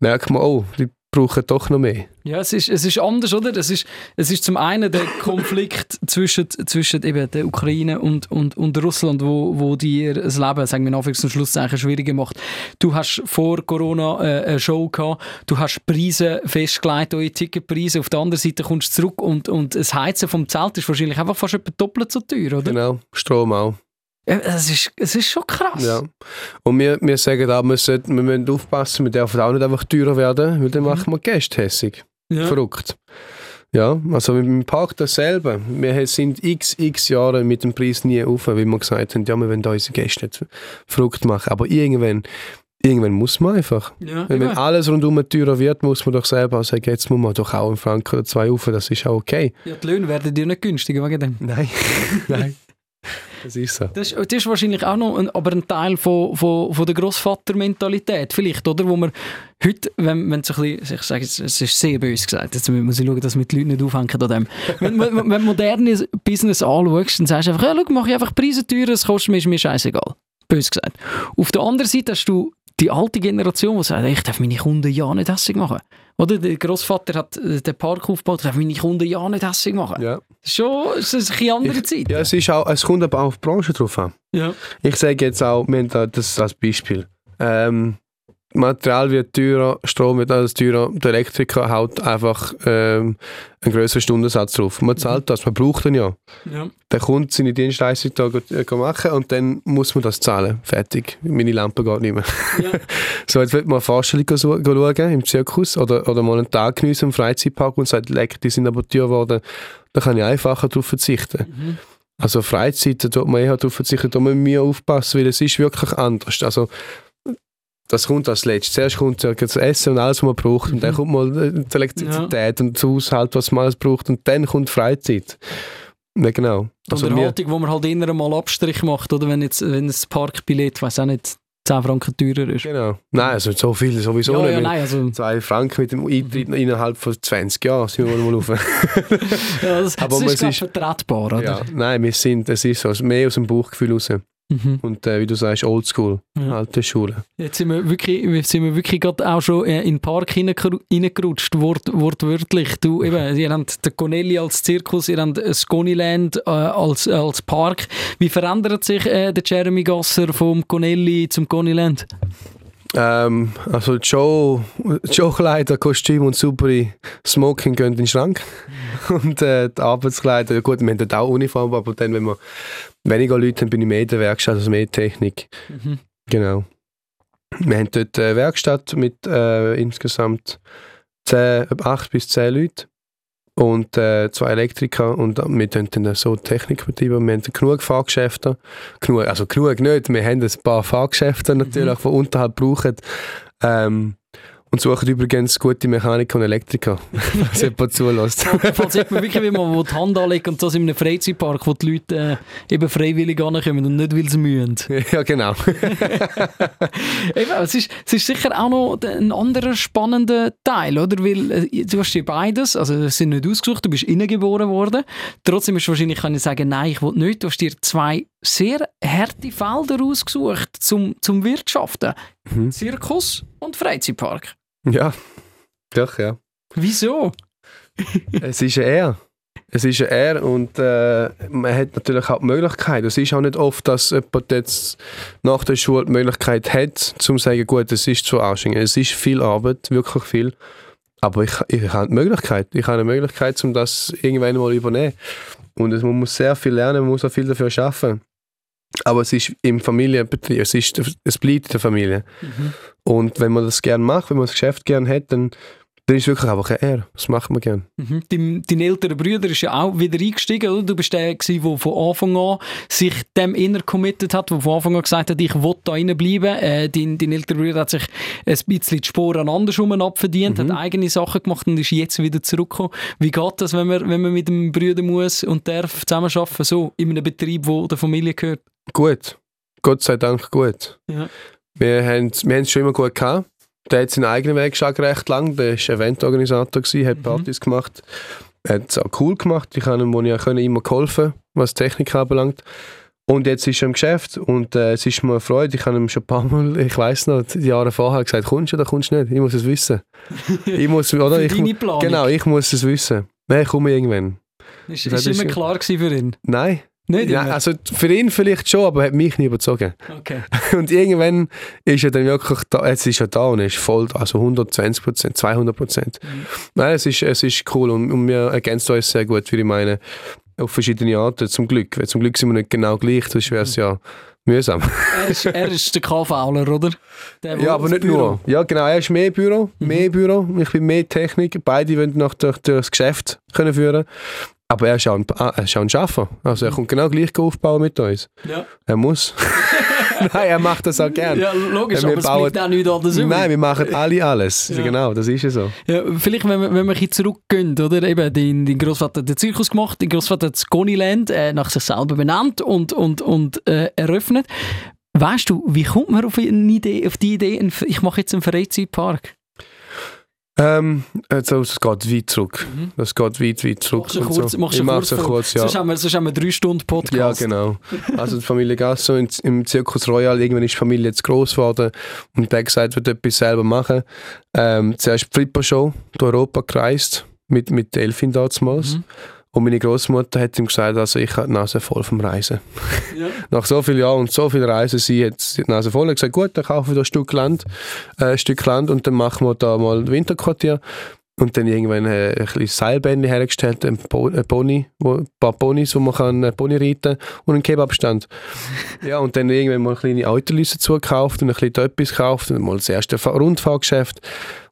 merkt man, oh, die brauchen doch noch mehr. Ja, es ist, es ist anders, oder? Es ist, es ist zum einen der Konflikt zwischen, zwischen eben der Ukraine und, und, und Russland, wo, wo dir das Leben, sagen wir in Anführungs- und Schlusszeichen, schwieriger macht. Du hast vor Corona äh, eine Show gehabt, du hast Preise festgelegt, eure Ticketpreise, auf der anderen Seite kommst du zurück und, und das Heizen vom Zelt ist wahrscheinlich einfach fast etwa doppelt so teuer, oder? Genau, Strom auch. Ja, Es ist, es ist schon krass. Ja. Und wir, wir sagen auch, wir, sollten, wir müssen aufpassen, wir dürfen auch nicht einfach teurer werden, weil dann Mhm. machen wir Gäste hässig. Ja. Verrückt. Ja, also dem Park dasselbe. Wir sind x, x Jahre mit dem Preis nie auf, weil wir gesagt haben, ja, wir wollen unsere Gäste nicht verrückt machen. Aber irgendwann, irgendwann muss man einfach. Ja, Wenn, eben. alles rundum teurer wird, muss man doch selber sagen, jetzt muss man doch auch einen Franken oder zwei auf, das ist auch okay. ja, die Löhne werden dir nicht günstiger wegen dem. Nein, nein. Das ist so. Das, ist- das ist wahrscheinlich auch noch ein, aber ein Teil von, von, von der Grossvatermentalität vielleicht, oder? Wo man heute, wenn, wenn so ein bisschen, ich sage es ist sehr böse gesagt, jetzt muss ich schauen, dass wir die Leute nicht aufhängen an dem. wenn, wenn, wenn du modernes Business anschaust, dann sagst du einfach, ja, schau, mach ich einfach Preise teurer, es kostet mir, ist mir scheißegal. Böse gesagt. Auf der anderen Seite hast du die alte Generation, die sagt, ich darf meine Kunden ja nicht hässlich machen. Oder der Großvater hat äh, den Park aufgebaut, darf meine Kunden ja nicht hässlich machen. Ja. Schon, es ist eine andere Zeit. ja, es, ist auch, es kommt aber auch auf die Branche drauf an. Ja. Ich sage jetzt auch, wir haben da das als Beispiel. Ähm, Material wird teurer, Strom wird alles teurer, der Elektriker haut einfach ähm, einen größeren Stundensatz drauf. Man zahlt das, man braucht den ja. Ja. Der Kunde seine Dienstleistung da äh, machen und dann muss man das zahlen. Fertig. Meine Lampe geht nicht mehr. Ja. So, jetzt wird man eine Vorstellung schauen im Zirkus oder, oder mal einen Tag geniessen im Freizeitpark und sagt, leck, die sind aber teuer geworden. Da kann ich einfacher darauf verzichten. Mhm. Also Freizeit, da tut man eher darauf verzichten, da müssen wir aufpassen, weil es ist wirklich anders. Also das kommt als letztes. Zuerst kommt ja das Essen und alles, was man braucht und dann kommt mal die Elektrizität und das Haushalt, was man alles braucht und dann kommt Freizeit. Ja, genau. Also Unterhaltung, wo man halt immer mal Abstrich macht, oder wenn jetzt wenn das Parkbillett, weiß auch nicht, 10 Franken teurer ist. genau. Nein, also so viel sowieso ja, nicht. ja, nein, also Zwei Franken mit dem Eintritt innerhalb von 20 Jahren sind wir mal auf. ja, das, Aber das ist, ist- vertretbar, oder? ja, nein, wir sind, es ist so, mehr aus dem Bauchgefühl raus. Mhm. Und äh, wie du sagst, Oldschool, Ja. alte Schule. Jetzt sind wir wirklich, jetzt sind wir wirklich gerade auch schon äh, in den Park reingerutscht, wort, wortwörtlich. Du, eben, ihr habt den Conelli als Zirkus, ihr habt das Goniland äh, als, als Park. Wie verändert sich äh, der Jeremy Gasser vom Conelli zum Goniland? Ähm, also Show, die Showkleider, Kostüm und saubere Smoking gehen in den Schrank. Und äh, die Arbeitskleider, gut, wir haben dort auch Uniform, aber dann, wenn wir weniger Leute haben, bin ich mehr in der Werkstatt, also mehr Technik. Mhm. Genau. Wir haben dort eine Werkstatt mit äh, insgesamt 10, 8 bis 10 Leuten und äh, zwei Elektriker und wir tun dann so Technik betreiben. Wir haben genug Fahrgeschäfte, genug, also genug nicht, wir haben ein paar Fahrgeschäfte natürlich, die unterhalb brauchen. Ähm, und suchen übrigens gute Mechaniker und Elektriker, falls jemand zulässt. Falls jemand wirklich wie man die Hand anlegt und das in einem Freizeitpark, wo die Leute äh, eben freiwillig ankommen und nicht, weil sie mühen. ja, genau. Eben, es, ist, es ist sicher auch noch ein anderer spannender Teil, oder? Weil äh, du hast hier beides, also es sind nicht ausgesucht, du bist innengeboren worden. Trotzdem ist wahrscheinlich, kann ich sagen, nein, ich will nicht. Du hast dir zwei sehr harte Felder ausgesucht zum, zum Wirtschaften. Mhm. Zirkus und Freizeitpark. Ja, doch, ja. Wieso? Es ist ein Er. Es ist ein Er und äh, man hat natürlich auch die Möglichkeit. Es ist auch nicht oft, dass jemand jetzt nach der Schule die Möglichkeit hat, zum zu sagen, gut, es ist zu anstrengend. Es ist viel Arbeit, wirklich viel. Aber ich, ich habe die Möglichkeit. Ich habe eine Möglichkeit, um das irgendwann mal übernehmen. Und es, man muss sehr viel lernen, man muss auch viel dafür schaffen. Aber es ist im Familienbetrieb, es, ist, es bleibt in der Familie. Und wenn man das gerne macht, wenn man das Geschäft gerne hat, dann, dann ist es wirklich einfach ein Er. Das macht man gerne. Mhm. Dein, dein älterer Bruder ist ja auch wieder eingestiegen, oder? Du bist der, gewesen, der von Anfang an sich dem inner committed hat, der von Anfang an gesagt hat, ich will da reinbleiben. Äh, dein, dein älterer Bruder hat sich ein bisschen die Sporen andersrum abverdient, hat eigene Sachen gemacht und ist jetzt wieder zurückgekommen. Wie geht das, wenn man, wenn man mit dem Bruder muss und darf zusammenarbeiten, so in einem Betrieb, wo der Familie gehört? Gut. Gott sei Dank gut. Ja. Wir haben wir es schon immer gut gehabt. Der hat seinen eigenen Weg schon recht lang. Der war Eventorganisator, gewesen, hat Partys gemacht. Er hat es auch cool gemacht. Ich habe ihm, wo ich auch können, immer geholfen, was Technik anbelangt. Und jetzt ist er im Geschäft und äh, es ist mir eine Freude. Ich habe ihm schon ein paar Mal, ich weiß noch, die Jahre vorher gesagt, kommst du oder kommst du nicht? Ich muss es wissen. Ich muss, oder? Ich, Planung. genau, ich muss es wissen. Nein, ich komme irgendwann. Ist, Das ist immer klar gewesen für ihn? Nein. Nicht Ja, immer? also für ihn vielleicht schon, aber er hat mich nie überzogen. Okay. Und irgendwann ist er dann wirklich da, jetzt ist er da und er ist voll, also 120 Prozent, 200 Prozent. Nein, es ist, es ist cool und, und wir ergänzen uns sehr gut, wie ich meine, auf verschiedene Arten, zum Glück. Weil zum Glück sind wir nicht genau gleich, sonst wäre es ja mühsam. Er ist, er ist der KVler, oder? Der, ja, aber nicht Büro. nur. Ja, genau, er ist mehr Büro, mehr Büro, ich bin mehr Technik, beide wollen noch durch, durch das Geschäft können führen aber er ist auch ein, ah, er ist auch ein Schaffer. Also er kommt genau gleich aufbauen mit uns. Ja. Er muss. Nein, er macht das auch gern. Ja, logisch, Wir aber es bauen- bleibt auch nichts anderes übrig. Nein, wir machen alle alles. Ja. Genau, das ist ja so. Ja, vielleicht, wenn wir, wenn wir ein bisschen zurückgehen, oder? Eben, dein, dein Großvater hat den Zirkus gemacht, dein Großvater hat das Goniland äh, nach sich selber benannt und, und, und äh, eröffnet. Weißt du, wie kommt man auf, eine Idee, auf die Idee, ich mache jetzt einen Freizeitpark? Ähm, also, es geht weit zurück. Das geht weit, weit zurück. Machst du kurz, so. machst ich kurz, vor- kurz, ja. Sonst haben wir, sonst haben wir drei Stunden Ja, Podcast. genau. Also die Familie Gasso in, im Zirkus Royal, irgendwann ist die Familie jetzt gross geworden und der gesagt, wird etwas selber machen. Ähm, zuerst die Flipper-Show durch Europa gereist, mit, mit Elfin damals. Mhm. Und meine Großmutter hat ihm gesagt, also ich habe die Nase voll vom Reisen. Ja. Nach so vielen Jahren und so viel Reisen, sie hat die Nase voll und gesagt, gut, dann kaufen wir ein Stück Land, äh, ein Stück Land und dann machen wir da mal ein Winterquartier. Und dann irgendwann äh, ein kleines Seilbändchen hergestellt, ein, Bo ein Pony, wo, ein paar Ponys, wo man kann äh, Pony reiten und einen Kebabstand. ja, und dann irgendwann mal kleine Autolüsse zugekauft und ein bisschen etwas gekauft und mal das erste Fa- Rundfahrgeschäft.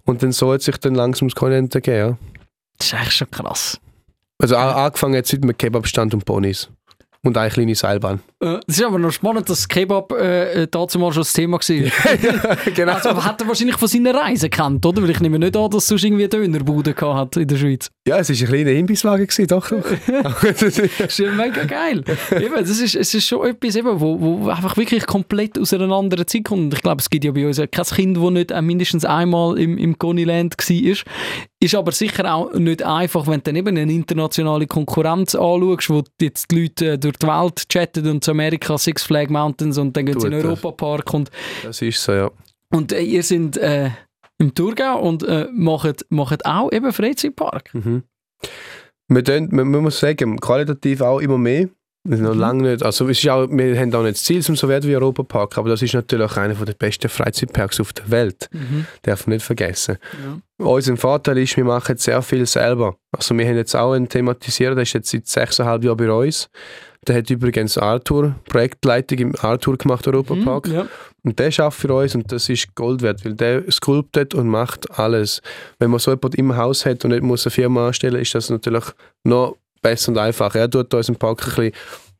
Und dann so hat sich dann langsam das Kontinent ergeben. Ja. Das ist echt schon krass. Also a- angefangen jetzt mit Kebabstand und Ponys. Und eine kleine Seilbahn. Äh, Es ist aber noch spannend, dass Kebab äh, äh, dazu mal schon das Thema war. genau. Also, hat er wahrscheinlich von seiner Reise kennt, oder? Weil ich nehme nicht an, dass er sonst irgendwie Dönerbude gehabt hat in der Schweiz. Ja, es war ein kleiner Imbisswagen, gewesen, doch. doch. Das ist ja mega geil. eben, das ist, es ist schon etwas, eben, wo, wo einfach wirklich komplett aus einer anderen Zeit kommt. Und ich glaube, es gibt ja bei uns kein Kind, das nicht auch mindestens einmal im, im Goniland war. Ist aber sicher auch nicht einfach, wenn du dann eben eine internationale Konkurrenz anschaust, wo jetzt die Leute äh, durch die Welt chatten und zu Amerika Six Flag Mountains und dann gehen sie in den Europapark und... Das ist so, ja. Und äh, ihr seid äh, im Thurgau und äh, macht, macht auch eben Freizeitpark. Mhm. Wir, tun, man, man muss sagen, qualitativ auch immer mehr. Noch Mhm. lange nicht, also es ist auch, wir haben auch nicht das Ziel, um so werden wie Europapark, aber das ist natürlich auch einer der besten Freizeitparks auf der Welt. Mhm. Darf man nicht vergessen. Ja. Unser Vorteil ist, wir machen sehr viel selber. Also wir haben jetzt auch einen Thematisierer, der ist jetzt seit sechseinhalb Jahren bei uns. Der hat übrigens Arthur, Projektleitung im Arthur gemacht, Europapark. Mhm, ja. Und der schafft für uns und das ist Gold wert, weil der sculptet und macht alles. Wenn man so jemanden im Haus hat und nicht muss eine Firma anstellen, ist das natürlich noch besser und einfacher. Er tut unseren Park ein bisschen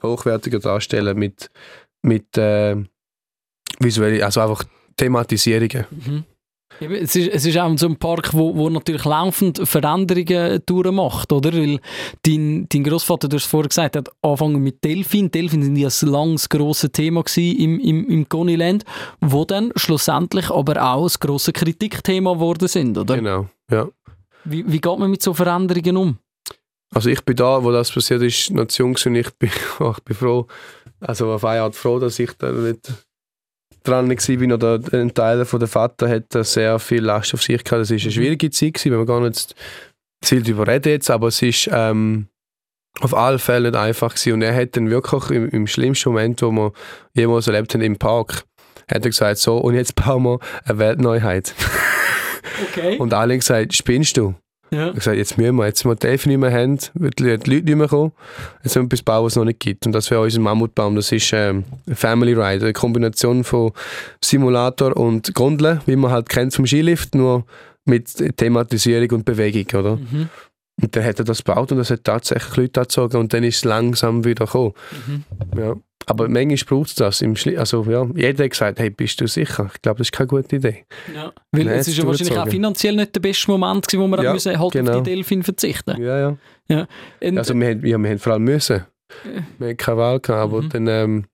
hochwertiger darstellen mit, mit äh, visuell, also einfach Thematisierungen. Mhm. Es ist, es ist auch so ein Park, wo, wo natürlich laufend Veränderungen durchmacht, oder? Weil dein, dein Großvater, du hast es vorher gesagt, hat angefangen mit Delfin. Delfin sind ja ein langes, grosses Thema im, im, im Goniland, wo dann schlussendlich aber auch ein grosses Kritikthema geworden sind, oder? Genau, ja. Wie, wie geht man mit so Veränderungen um? Also ich bin da, wo das passiert ist, noch zu jung und ich bin, ich bin froh, also auf eine Art froh, dass ich da nicht dran war, noch der, ein Teil von der Vater hat sehr viel Last auf sich gehabt. Das war eine schwierige Zeit, gewesen, wenn wir gar nicht viel darüber reden jetzt, aber es ist ähm, auf alle Fälle nicht einfach gewesen. und er hat dann wirklich im, im schlimmsten Moment, wo wir jemals erlebt haben, im Park, hat er gesagt, so und jetzt bauen wir eine Weltneuheit. Okay. Und alle haben gesagt, spinnst du? Ja. Ich gesagt, jetzt müssen wir, jetzt wir die Elfen nicht mehr haben, wird die Leute nicht mehr kommen. Jetzt müssen wir etwas bauen, was es noch nicht gibt. Und das wäre unser Mammutbaum. Das ist ähm, ein Family Ride, eine Kombination von Simulator und Gondel, wie man halt kennt vom Skilift, nur mit Thematisierung und Bewegung, oder? Mhm. Und dann hat er das gebaut und das hat tatsächlich Leute angezogen und dann ist es langsam wieder gekommen. Mhm. Ja. Aber manchmal braucht es das. Im Schli also, ja, jeder hat gesagt, hey, bist du sicher? Ich glaube, das ist keine gute Idee. Ja. Weil es ist ja wahrscheinlich auch durchgezogen. finanziell nicht der beste Moment gewesen, wo wir Ja, müssen halt genau. auf die Delfin verzichten Ja, ja. Und- Also wir, haben, ja, wir haben vor allem müssen. Wir hatten keine Wahl, gehabt, aber Mhm. dann, ähm,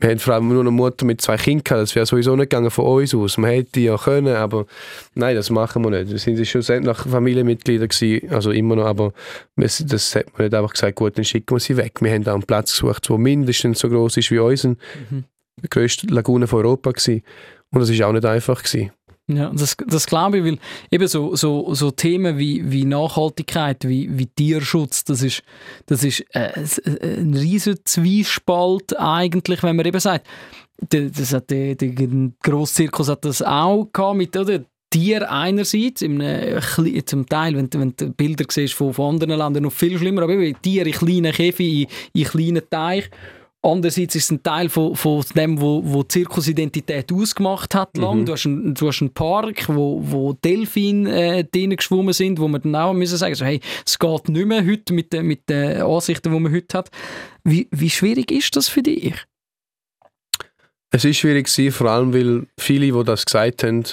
wir haben vor allem nur eine Mutter mit zwei Kindern gehabt. Das wäre sowieso nicht gegangen von uns aus. Man hätte ja können, aber nein, das machen wir nicht. Wir sind schlussendlich Familienmitglieder gewesen, also immer noch, aber das hat man nicht einfach gesagt, gut, dann schicken wir sie weg. Wir haben da einen Platz gesucht, der mindestens so groß ist wie unser. Mhm. Die grösste Lagune von Europa gewesen. Und das ist auch nicht einfach gewesen. Ja, das, das glaube ich, weil eben so, so, so Themen wie, wie Nachhaltigkeit, wie, wie Tierschutz, das ist, das ist äh, äh, ein riesen Zwiespalt eigentlich, wenn man eben sagt, der, das hat der, der Grosszirkus hat das auch gehabt mit oder, Tier einerseits, kle- zum Teil, wenn, wenn du Bilder siehst von, von anderen Ländern, noch viel schlimmer, aber eben Tiere in kleinen Käfig, in, in kleinen Teich. Andererseits ist es ein Teil von, von dem, wo, wo die Zirkusidentität ausgemacht hat. Lang. Du, hast einen, du hast einen Park, wo, wo Delfine äh, drinnen geschwommen sind, wo man dann auch müssen sagen so, hey, es geht nicht mehr heute mit, den- mit den Ansichten, die man heute hat. Wie, wie schwierig ist das für dich? Es ist schwierig gewesen, vor allem weil viele, die das gesagt haben,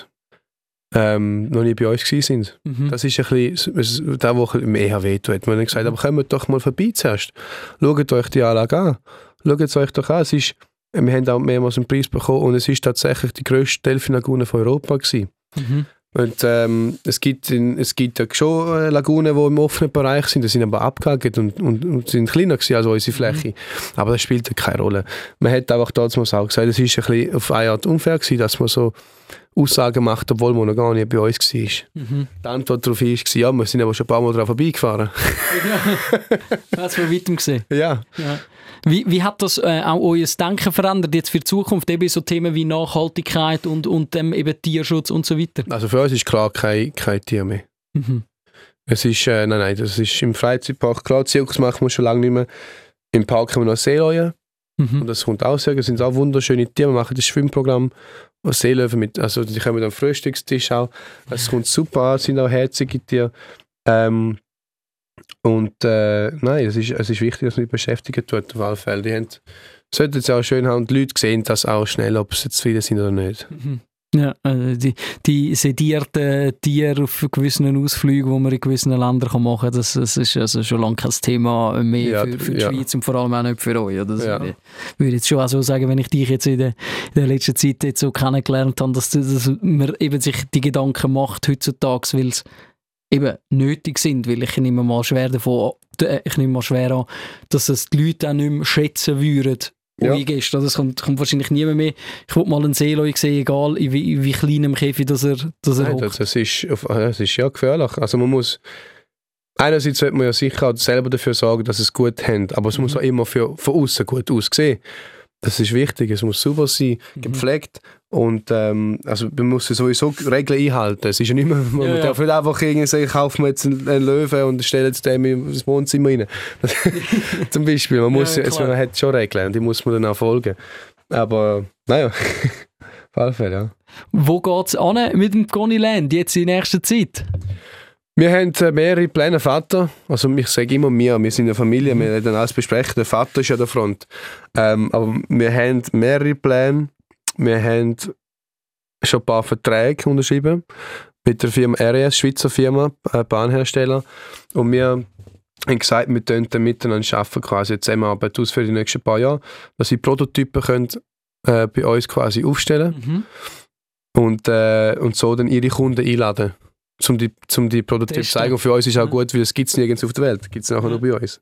ähm, noch nie bei uns gewesen sind. Mhm. Das ist ein bisschen der, was im eher wehtut. Man hat gesagt, aber kommt doch mal vorbei zuerst. Schaut euch die Anlage an. Schaut es euch doch an. Es ist, wir haben auch mehrmals einen Preis bekommen und es ist tatsächlich die grösste Delfinlagune von Europa gewesen. Mhm. Und ähm, es, gibt in, es gibt ja schon äh, Lagunen, die im offenen Bereich sind, die sind aber abgehakt und, und, und sind kleiner gewesen als unsere Fläche. Aber das spielt ja keine Rolle. Man hat einfach damals auch gesagt, es ist ein bisschen auf eine Art unfair gewesen, dass man so Aussagen macht, obwohl man noch gar nicht bei uns war. Mhm. Die Antwort darauf war, ja, wir sind aber schon ein paar Mal daran vorbeigefahren. Ja, du von weitem gesehen. ja. Ja. Wie, wie hat das äh, auch euer Denken verändert jetzt für die Zukunft? Eben so Themen wie Nachhaltigkeit und, und ähm, eben Tierschutz und so weiter. Also für uns ist klar kein, kein Tier mehr. Mhm. Es ist, äh, nein, nein, das ist im Freizeitpark, klar, Zirkus machen wir schon lange nicht mehr. Im Park haben wir noch Seeleuen und Mhm. das kommt auch sehr, das sind auch wunderschöne Tiere. Wir machen das Schwimmprogramm, und Seelöwen mit, also die kommen am Frühstückstisch auch. Es kommt super an, sind auch herzige Tiere. Ähm, und äh, nein, es ist, es ist wichtig, dass man die beschäftigen tut, auf alle Fälle. Die haben, sollten es auch schön haben und die Leute sehen das auch schnell, ob sie zufrieden sind oder nicht. Mhm. Ja, äh, die, die sedierten Tiere auf gewissen Ausflügen, die man in gewissen Ländern kann machen kann, das, das ist also schon lange kein Thema mehr Ja, für, für die ja. Schweiz und vor allem auch nicht für euch. oder? Das Ja. würde würde ich jetzt schon auch so sagen, wenn ich dich jetzt in der, in der letzten Zeit jetzt so kennengelernt habe, dass, dass man eben sich die Gedanken macht heutzutage, weil es eben nötig sind, weil ich nehme mal schwer davon, äh, ich nehme mal schwer an, dass es die Leute auch nicht mehr schätzen würden, wo Ja. ist. Also es kommt, kommt wahrscheinlich niemand mehr. Ich will mal einen Seeloi sehen, egal in wie, in wie kleinem Käfig dass er, dass er Nein, hockt. das, das, ist, auf- das ist ja gefährlich. Also man muss einerseits sollte man ja sicher auch selber dafür sorgen, dass es gut haben, aber es muss Mhm. auch immer für, von außen gut aussehen. Das ist wichtig. Es muss sauber sein, Mhm. gepflegt und ähm, also man muss sowieso Regeln einhalten. Es ist ja nicht mehr, man Ja, ja. darf nicht einfach irgendwie sagen, kaufen wir jetzt einen, einen Löwen und stellen es dem ins Wohnzimmer rein. Zum Beispiel. Man, muss, Ja, ja, also man hat schon Regeln und die muss man dann auch folgen. Aber naja, auf alle Fälle, ja. Wo geht es mit dem Connyland jetzt in nächster Zeit? Wir haben äh, mehrere Pläne. Vater, also ich sage immer wir, wir sind eine Familie, wir werden alles besprechen. Der Vater ist an der Front. Ähm, aber wir haben mehrere Pläne. Wir haben schon ein paar Verträge unterschrieben mit der Firma RES, Schweizer Firma, äh, Bahnhersteller. Und wir haben gesagt, wir können dann miteinander arbeiten, quasi Zusammenarbeit aus für die nächsten paar Jahre, dass sie Prototypen können, äh, bei uns quasi aufstellen Mhm. und, äh, und so dann ihre Kunden einladen, um die, um die zu Testen. zeigen. Und für uns ist auch gut, weil es gibt es nirgends auf der Welt, gibt es nachher nur bei uns.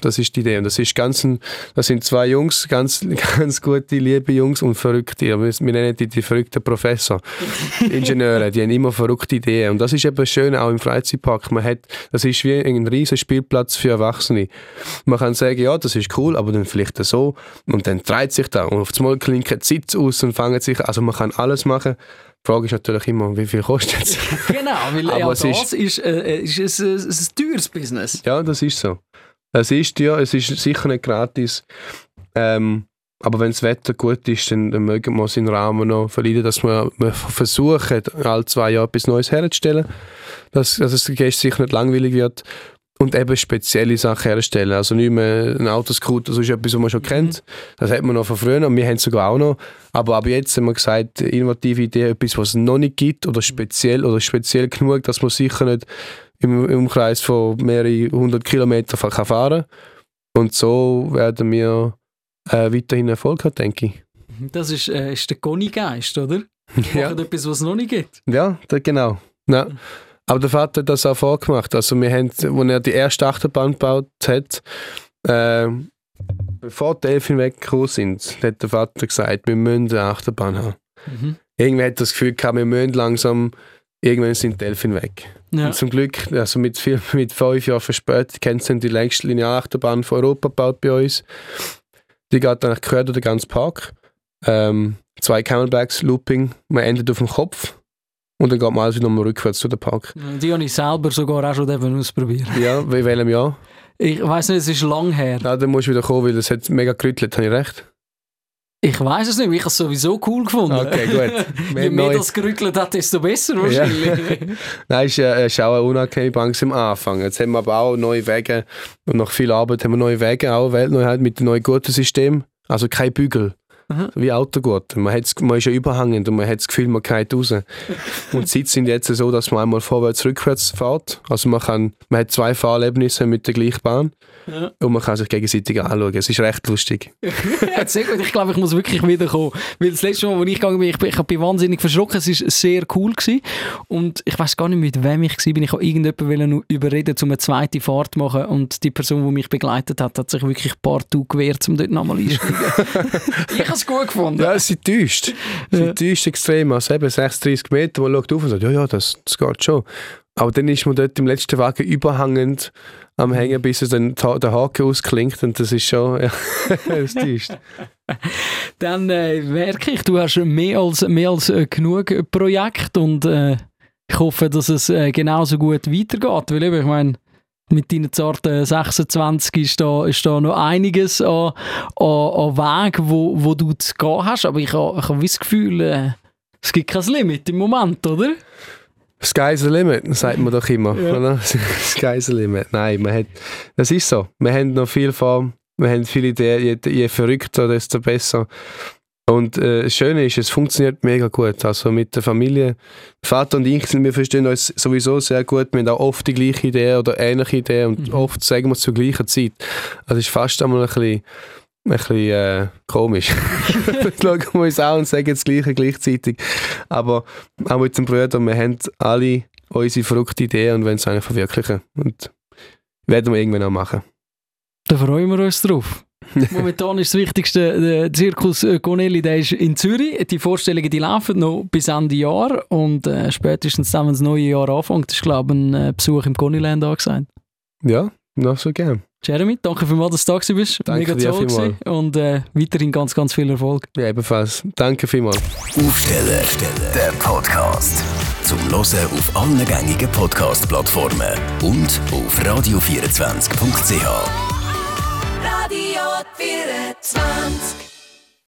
Das ist die Idee. Und das ist ganz ein, das sind zwei Jungs, ganz, ganz gute, liebe Jungs und verrückte. Wir, wir nennen die die verrückten Professor. Ingenieure, die haben immer verrückte Ideen. Und das ist eben schön auch im Freizeitpark. Man hat, das ist wie ein riesen Spielplatz für Erwachsene. Man kann sagen, ja, das ist cool, aber dann vielleicht so. Und dann dreht sich da und auf einmal klinken die Sitz aus und fangen sich, also man kann alles machen. Die Frage ist natürlich immer, wie viel kostet es? Genau, weil Aber ja, es das ist, äh, ist, ist, ein- ist ein teures Business. Ja, das ist so. Es ist ja, es ist sicher nicht gratis. Ähm, aber wenn das Wetter gut ist, dann, dann mögen wir seinen Rahmen noch verleiden, dass wir, wir versuchen, alle zwei Jahre etwas Neues herzustellen, dass, dass es den Gästen sicher nicht langweilig wird und eben spezielle Sachen herstellen. Also nicht mehr ein Autoscooter, das ist etwas, was man schon kennt. Das hat man noch von früher und wir haben es sogar auch noch. Aber ab jetzt haben wir gesagt, innovative Idee, etwas, was es noch nicht gibt oder speziell oder speziell genug, dass man sicher nicht im, Umkreis von mehreren hundert Kilometern kann fahren Und so werden wir äh, weiterhin Erfolg haben, denke ich. Das ist, äh, ist der Conny-Geist, oder? Ja, Machen etwas, was es noch nicht gibt. ja da, genau. Ja. Aber der Vater hat das auch vorgemacht. Also wir haben, als er die erste Achterbahn gebaut hat, äh, bevor die Elfen weggekommen sind, hat der Vater gesagt, wir müssen eine Achterbahn haben. Mhm. Irgendwie hat das Gefühl gehabt, wir müssen langsam, irgendwann sind die Elfen weg. Ja. Und zum Glück, also mit, viel, mit fünf Jahren Verspätung, haben sie die längste Linearachterbahn von Europa gebaut bei uns. Die geht eigentlich quer durch den ganzen Park. Ähm, zwei Camelbacks, Looping, man endet auf dem Kopf und dann geht man wieder nochmal rückwärts durch den Park. Die habe ich selber sogar auch schon ausprobiert. Ja, in welchem Jahr? Ich weiß nicht, es ist lang her. Ja, dann musst du wieder kommen, weil es hat mega gerüttelt, habe ich recht? Ich weiß es nicht, ich habe es sowieso cool gefunden. Okay, gut. Je mehr das gerüttelt hat, desto besser wahrscheinlich. Nein, es ist, äh, ist auch eine unangenehme Bank am Anfang. Jetzt haben wir aber auch neue Wege und nach viel Arbeit haben wir neue Wege, auch Weltneuheit mit dem neuen Gurtensystem. Also kein Bügel. Aha. Wie Autogurte. Man, hat's- man ist ja überhangend und man hat das Gefühl, man geht raus. und die Sitze sind jetzt so, dass man einmal vorwärts, rückwärts fährt. Also man, kann, man hat zwei Fahrerlebnisse mit der gleichen Bahn Ja. und man kann sich gegenseitig anschauen. Es ist recht lustig. Ja, sehr gut. Ich glaube, ich muss wirklich wiederkommen. Weil das letzte Mal, als ich gegangen bin, ich, bin- ich bin wahnsinnig verschrocken. Es war sehr cool. Gewesen. Und ich weiß gar nicht, mit wem ich war. Ich wollte irgendjemanden überreden, um eine zweite Fahrt zu machen. Und die Person, die mich begleitet hat, hat sich wirklich partout gewehrt, um dort nochmal einsteigen. ich habe es gut gefunden. Ja, es sind täuscht. Es Ja. täuscht extrem. Also eben 36 Meter, man schaut auf und sagt, ja, ja, das, das geht schon. Aber dann ist man dort im letzten Wagen überhangend am Hängen, bis es dann der Haken ausklingt und das ist schon, ja, das täuscht. Dann äh, merke ich, du hast mehr als, mehr als äh, genug Projekte und äh, ich hoffe, dass es äh, genauso gut weitergeht. Weil eben, ich meine, mit deinen zarten 26 ist da, ist da noch einiges an, an, an Weg, wo, wo du zu gehen hast. Aber ich habe hab das Gefühl, äh, es gibt kein Limit im Moment, oder? Sky's the limit, sagt man doch immer. Ja. Oder? Sky's the limit. Nein, man hat, das ist so. Wir haben noch viel vor, wir haben viele Ideen, je, je verrückter, desto besser. Und äh, das Schöne ist, es funktioniert mega gut. Also mit der Familie, Vater und ich, wir verstehen uns sowieso sehr gut. Wir haben auch oft die gleiche Idee oder ähnliche Idee und Mhm. oft sagen wir zur gleichen Zeit. Also es ist fast einmal ein bisschen, ein bisschen äh, komisch. Schauen wir uns an und sagen das Gleiche gleichzeitig. Aber auch mit dem Bruder, wir haben alle unsere verrückte Idee und wollen es eigentlich verwirklichen. Und werden wir irgendwann auch machen. Da freuen wir uns drauf. Momentan ist das Wichtigste, der Zirkus Gonelli, der ist in Zürich. Die Vorstellungen die laufen noch bis Ende Jahr und äh, spätestens dann, wenn das neue Jahr anfängt, ist glaube ich ein äh, Besuch im Goniland angesagt. Ja, noch so gern. Jeremy, danke vielmals, dass du da bist. Danke dir toll vielmals. und äh, weiterhin ganz, ganz viel Erfolg. Ja, ebenfalls. Danke vielmals. Aufsteller, der Podcast. Zum Hören auf allen gängigen Podcast-Plattformen und auf radio24.ch. Radio 24